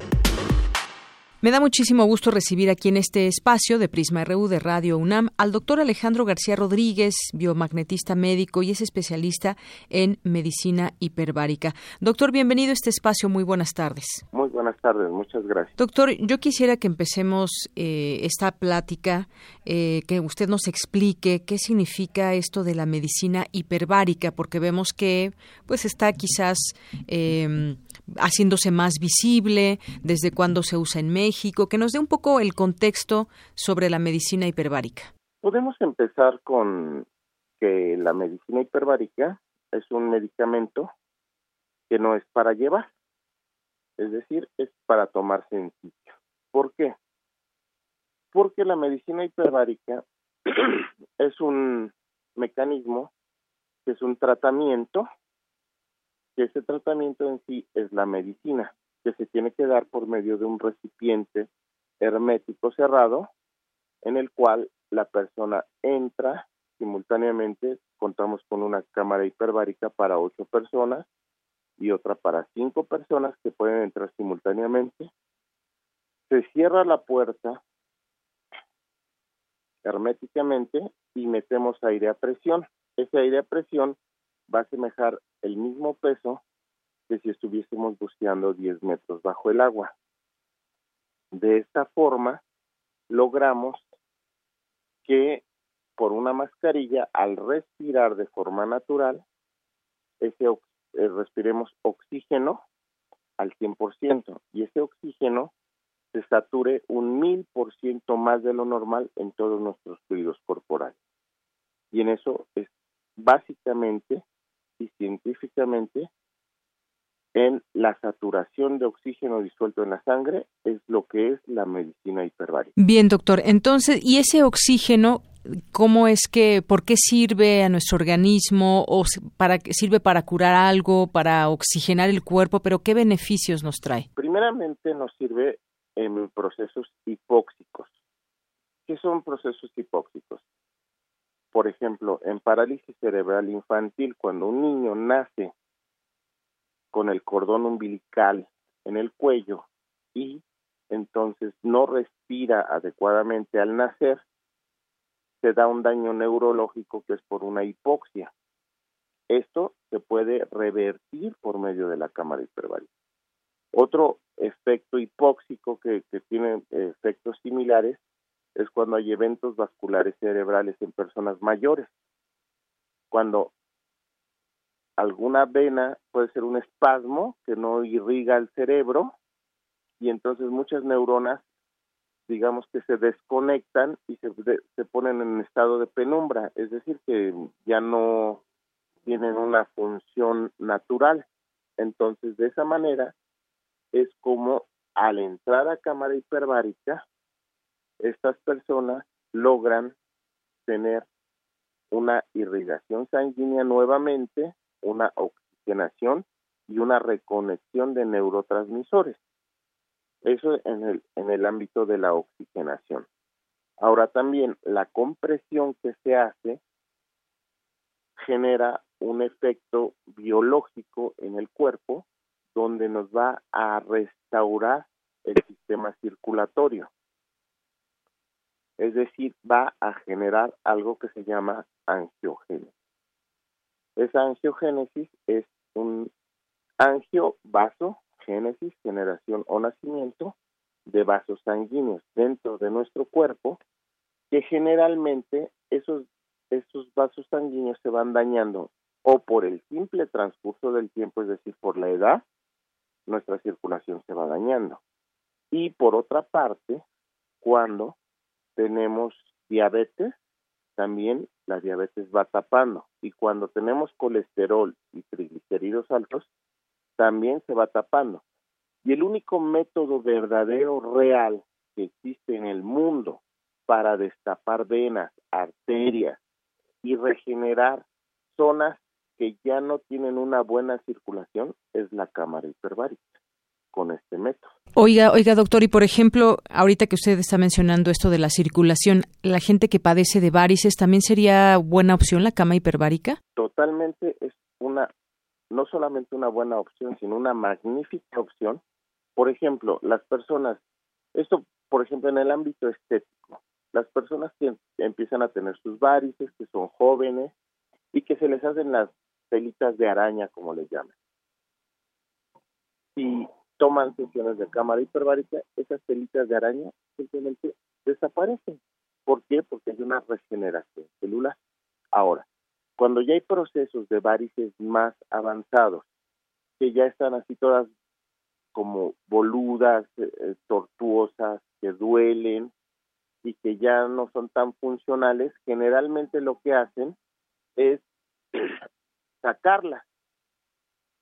Me da muchísimo gusto recibir aquí en este espacio de Prisma RU de Radio UNAM al doctor Alejandro García Rodríguez, biomagnetista médico y es especialista en medicina hiperbárica. Doctor, bienvenido a este espacio. Muy buenas tardes. Muy buenas tardes, muchas gracias. Doctor, yo quisiera que empecemos eh, esta plática, eh, que usted nos explique qué significa esto de la medicina hiperbárica, porque vemos que pues está quizás eh, haciéndose más visible, desde cuándo se usa en México que nos dé un poco el contexto sobre la medicina hiperbárica. Podemos empezar con que la medicina hiperbárica es un medicamento que no es para llevar, es decir, es para tomar sencillo. ¿Por qué? Porque la medicina hiperbárica es un mecanismo, que es un tratamiento, que ese tratamiento en sí es la medicina que se tiene que dar por medio de un recipiente hermético cerrado en el cual la persona entra simultáneamente, contamos con una cámara hiperbárica para ocho personas y otra para cinco personas que pueden entrar simultáneamente. Se cierra la puerta herméticamente y metemos aire a presión. Ese aire a presión va a asemejar el mismo peso si estuviésemos buceando 10 metros bajo el agua. De esta forma, logramos que por una mascarilla, al respirar de forma natural, ese, eh, respiremos oxígeno al 100% y ese oxígeno se sature un mil por ciento más de lo normal en todos nuestros fluidos corporales. Y en eso es básicamente y científicamente en la saturación de oxígeno disuelto en la sangre es lo que es la medicina hiperbárica. Bien, doctor. Entonces, ¿y ese oxígeno cómo es que, por qué sirve a nuestro organismo o para sirve para curar algo, para oxigenar el cuerpo, pero qué beneficios nos trae? Primeramente nos sirve en procesos hipóxicos. ¿Qué son procesos hipóxicos? Por ejemplo, en parálisis cerebral infantil, cuando un niño nace con el cordón umbilical en el cuello y entonces no respira adecuadamente al nacer, se da un daño neurológico que es por una hipoxia. Esto se puede revertir por medio de la cámara hiperbárica. Otro efecto hipóxico que, que tiene efectos similares es cuando hay eventos vasculares cerebrales en personas mayores. Cuando alguna vena puede ser un espasmo que no irriga el cerebro y entonces muchas neuronas digamos que se desconectan y se, se ponen en estado de penumbra, es decir, que ya no tienen una función natural. Entonces, de esa manera es como al entrar a cámara hiperbárica, estas personas logran tener una irrigación sanguínea nuevamente una oxigenación y una reconexión de neurotransmisores. Eso en el, en el ámbito de la oxigenación. Ahora también la compresión que se hace genera un efecto biológico en el cuerpo donde nos va a restaurar el sistema circulatorio. Es decir, va a generar algo que se llama angiogénesis. Esa angiogénesis es un angio, génesis, generación o nacimiento de vasos sanguíneos dentro de nuestro cuerpo que generalmente esos, esos vasos sanguíneos se van dañando o por el simple transcurso del tiempo, es decir, por la edad, nuestra circulación se va dañando. Y por otra parte, cuando tenemos diabetes, también la diabetes va tapando y cuando tenemos colesterol y triglicéridos altos, también se va tapando. Y el único método verdadero, real, que existe en el mundo para destapar venas, arterias y regenerar zonas que ya no tienen una buena circulación es la cámara hiperbárica. Con este método. Oiga, oiga, doctor, y por ejemplo, ahorita que usted está mencionando esto de la circulación, ¿la gente que padece de varices también sería buena opción la cama hiperbárica? Totalmente es una, no solamente una buena opción, sino una magnífica opción. Por ejemplo, las personas, esto, por ejemplo, en el ámbito estético, las personas que empiezan a tener sus varices, que son jóvenes y que se les hacen las pelitas de araña, como les llaman. Y toman sesiones de cámara hiperbárica, esas pelitas de araña simplemente desaparecen. ¿Por qué? Porque hay una regeneración celular. Ahora, cuando ya hay procesos de varices más avanzados, que ya están así todas como boludas, eh, eh, tortuosas, que duelen y que ya no son tan funcionales, generalmente lo que hacen es sacarlas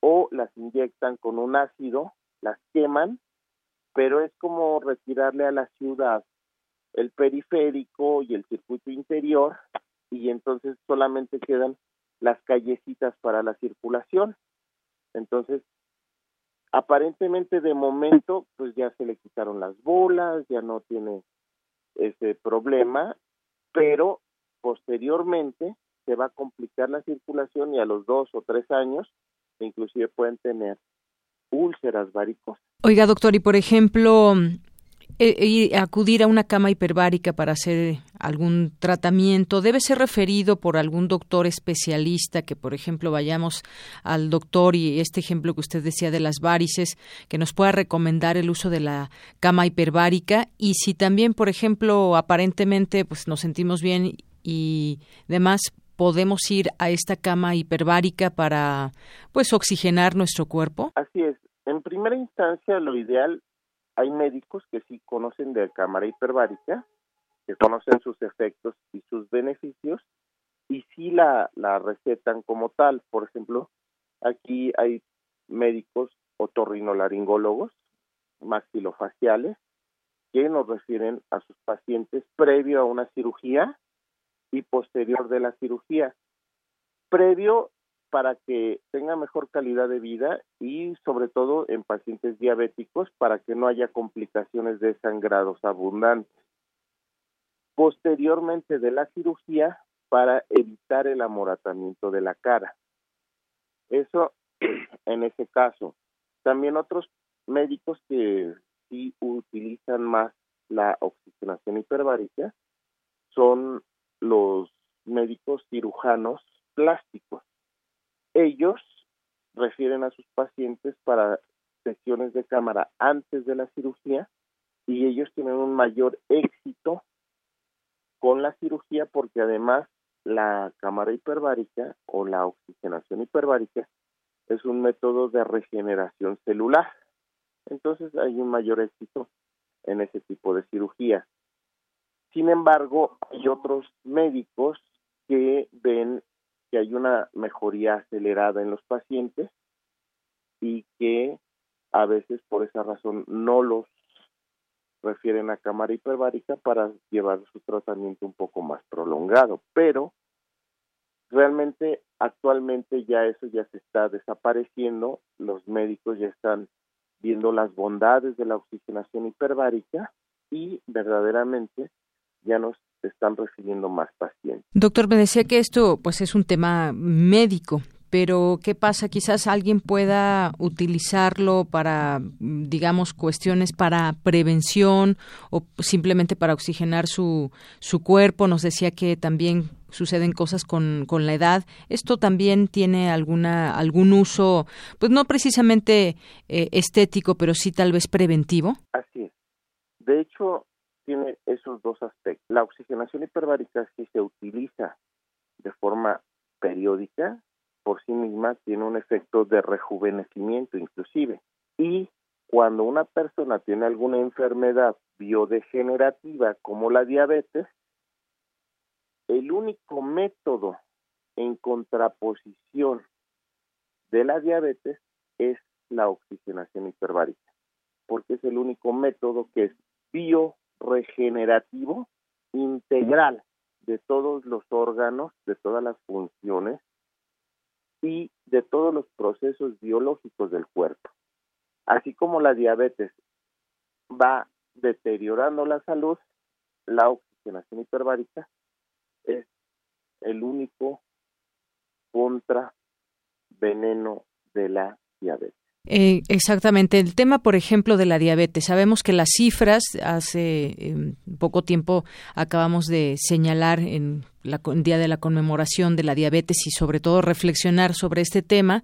o las inyectan con un ácido las queman, pero es como retirarle a la ciudad el periférico y el circuito interior y entonces solamente quedan las callecitas para la circulación. Entonces, aparentemente de momento, pues ya se le quitaron las bolas, ya no tiene ese problema, pero posteriormente se va a complicar la circulación y a los dos o tres años inclusive pueden tener úlceras varicosas. Oiga, doctor, y por ejemplo, eh, acudir a una cama hiperbárica para hacer algún tratamiento debe ser referido por algún doctor especialista que por ejemplo vayamos al doctor y este ejemplo que usted decía de las varices que nos pueda recomendar el uso de la cama hiperbárica y si también por ejemplo aparentemente pues nos sentimos bien y demás podemos ir a esta cama hiperbárica para pues oxigenar nuestro cuerpo? Así es. En primera instancia, lo ideal, hay médicos que sí conocen de cámara hiperbárica, que conocen sus efectos y sus beneficios, y sí la, la recetan como tal. Por ejemplo, aquí hay médicos otorrinolaringólogos, maxilofaciales, que nos refieren a sus pacientes previo a una cirugía y posterior de la cirugía, previo para que tenga mejor calidad de vida y sobre todo en pacientes diabéticos para que no haya complicaciones de sangrados abundantes. Posteriormente de la cirugía para evitar el amoratamiento de la cara. Eso en ese caso. También otros médicos que sí utilizan más la oxigenación hiperbárica son los médicos cirujanos plásticos. Ellos refieren a sus pacientes para sesiones de cámara antes de la cirugía y ellos tienen un mayor éxito con la cirugía porque además la cámara hiperbárica o la oxigenación hiperbárica es un método de regeneración celular. Entonces hay un mayor éxito en ese tipo de cirugía. Sin embargo, hay otros médicos que ven que hay una mejoría acelerada en los pacientes y que a veces por esa razón no los refieren a cámara hiperbárica para llevar su tratamiento un poco más prolongado, pero realmente actualmente ya eso ya se está desapareciendo, los médicos ya están viendo las bondades de la oxigenación hiperbárica y verdaderamente ya nos están recibiendo más pacientes. Doctor, me decía que esto pues es un tema médico, pero ¿qué pasa? Quizás alguien pueda utilizarlo para, digamos, cuestiones para prevención o simplemente para oxigenar su, su cuerpo. Nos decía que también suceden cosas con, con la edad. ¿Esto también tiene alguna, algún uso, pues no precisamente eh, estético, pero sí tal vez preventivo? Así es. De hecho, tiene esos dos aspectos. La oxigenación hiperbárica, si se utiliza de forma periódica, por sí misma tiene un efecto de rejuvenecimiento inclusive. Y cuando una persona tiene alguna enfermedad biodegenerativa como la diabetes, el único método en contraposición de la diabetes es la oxigenación hiperbárica, porque es el único método que es bio regenerativo integral de todos los órganos, de todas las funciones y de todos los procesos biológicos del cuerpo. Así como la diabetes va deteriorando la salud, la oxigenación hiperbárica es el único contraveneno de la diabetes. Eh, exactamente. El tema, por ejemplo, de la diabetes. Sabemos que las cifras, hace eh, poco tiempo acabamos de señalar en la, día de la conmemoración de la diabetes y sobre todo reflexionar sobre este tema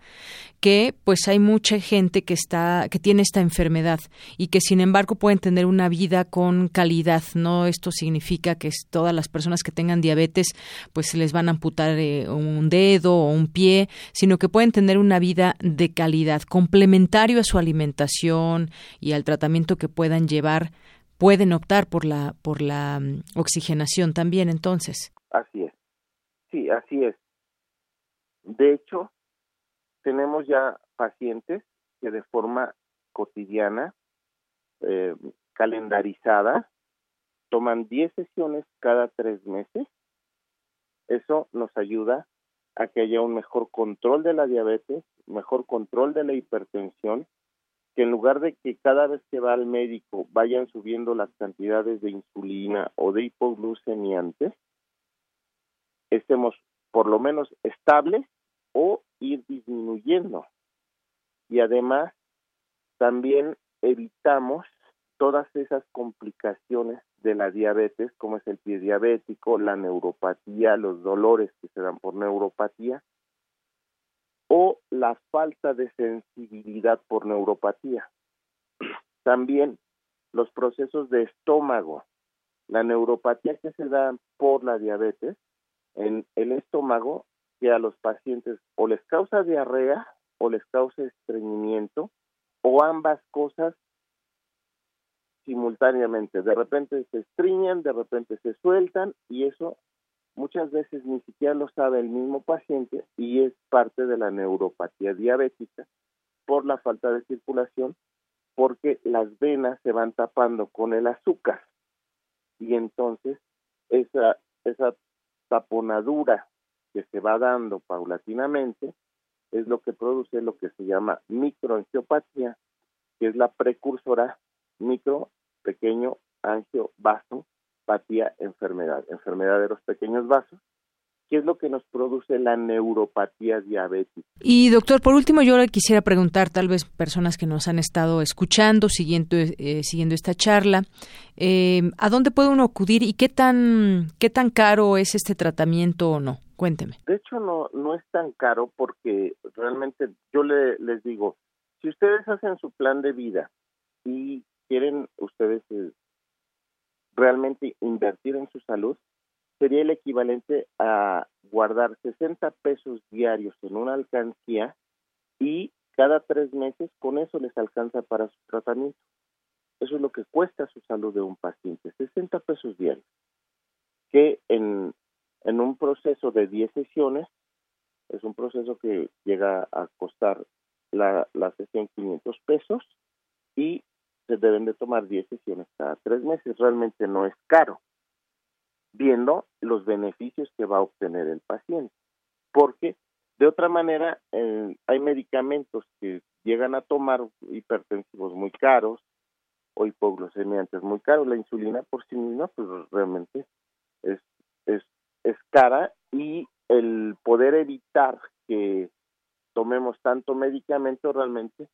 que pues hay mucha gente que está que tiene esta enfermedad y que sin embargo pueden tener una vida con calidad no esto significa que todas las personas que tengan diabetes pues se les van a amputar eh, un dedo o un pie sino que pueden tener una vida de calidad complementario a su alimentación y al tratamiento que puedan llevar pueden optar por la por la mm, oxigenación también. Entonces Así es. Sí, así es. De hecho, tenemos ya pacientes que de forma cotidiana, eh, calendarizada, toman 10 sesiones cada tres meses. Eso nos ayuda a que haya un mejor control de la diabetes, mejor control de la hipertensión, que en lugar de que cada vez que va al médico vayan subiendo las cantidades de insulina o de hipoglucemiantes, estemos por lo menos estables o ir disminuyendo. Y además, también evitamos todas esas complicaciones de la diabetes, como es el pie diabético, la neuropatía, los dolores que se dan por neuropatía, o la falta de sensibilidad por neuropatía. También los procesos de estómago, la neuropatía que se da por la diabetes, en el estómago que a los pacientes o les causa diarrea o les causa estreñimiento o ambas cosas simultáneamente. De repente se estriñan, de repente se sueltan y eso muchas veces ni siquiera lo sabe el mismo paciente y es parte de la neuropatía diabética por la falta de circulación porque las venas se van tapando con el azúcar y entonces esa esa taponadura que se va dando paulatinamente es lo que produce lo que se llama microangiopatía, que es la precursora micro, pequeño, angio, vaso, patía, enfermedad, enfermedad de los pequeños vasos, ¿Qué es lo que nos produce la neuropatía diabética. Y doctor, por último, yo le quisiera preguntar, tal vez personas que nos han estado escuchando, siguiendo, eh, siguiendo esta charla, eh, ¿a dónde puede uno acudir y qué tan, qué tan caro es este tratamiento o no? Cuénteme. De hecho, no, no es tan caro porque realmente yo le, les digo, si ustedes hacen su plan de vida y quieren ustedes eh, realmente invertir en su salud, sería el equivalente a guardar 60 pesos diarios en una alcancía y cada tres meses con eso les alcanza para su tratamiento. Eso es lo que cuesta su salud de un paciente, 60 pesos diarios, que en, en un proceso de 10 sesiones, es un proceso que llega a costar la, la sesión 500 pesos y se deben de tomar 10 sesiones cada tres meses. Realmente no es caro viendo los beneficios que va a obtener el paciente. Porque de otra manera eh, hay medicamentos que llegan a tomar hipertensivos muy caros o hipoglucemiantes muy caros. La insulina por sí misma pues realmente es, es, es cara y el poder evitar que tomemos tanto medicamento realmente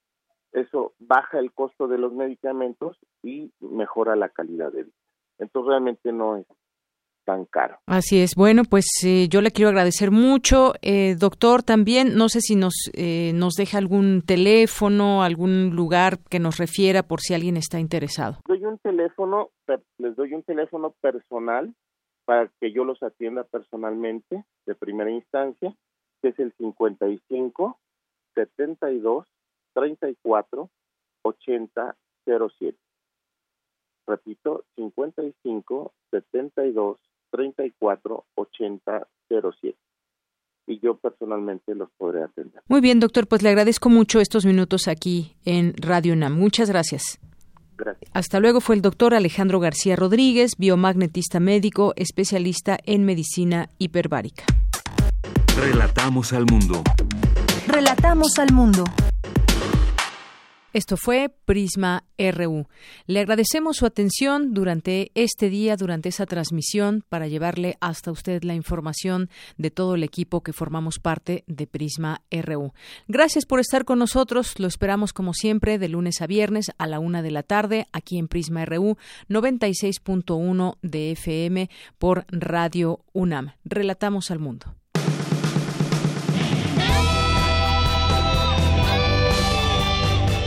eso baja el costo de los medicamentos y mejora la calidad de vida. Entonces realmente no es tan caro. Así es. Bueno, pues eh, yo le quiero agradecer mucho, eh, doctor. También no sé si nos eh, nos deja algún teléfono, algún lugar que nos refiera por si alguien está interesado. Doy un teléfono, les doy un teléfono personal para que yo los atienda personalmente de primera instancia, que es el 55 72 34 80 07. Repito, 55 72 34 80 07 y yo personalmente los podré atender. Muy bien, doctor, pues le agradezco mucho estos minutos aquí en Radio NAM. Muchas gracias. Gracias. Hasta luego fue el doctor Alejandro García Rodríguez, biomagnetista médico, especialista en medicina hiperbárica. Relatamos al mundo. Relatamos al mundo. Esto fue Prisma RU. Le agradecemos su atención durante este día, durante esa transmisión, para llevarle hasta usted la información de todo el equipo que formamos parte de Prisma RU. Gracias por estar con nosotros. Lo esperamos como siempre de lunes a viernes a la una de la tarde aquí en Prisma RU 96.1 de FM por Radio UNAM. Relatamos al mundo.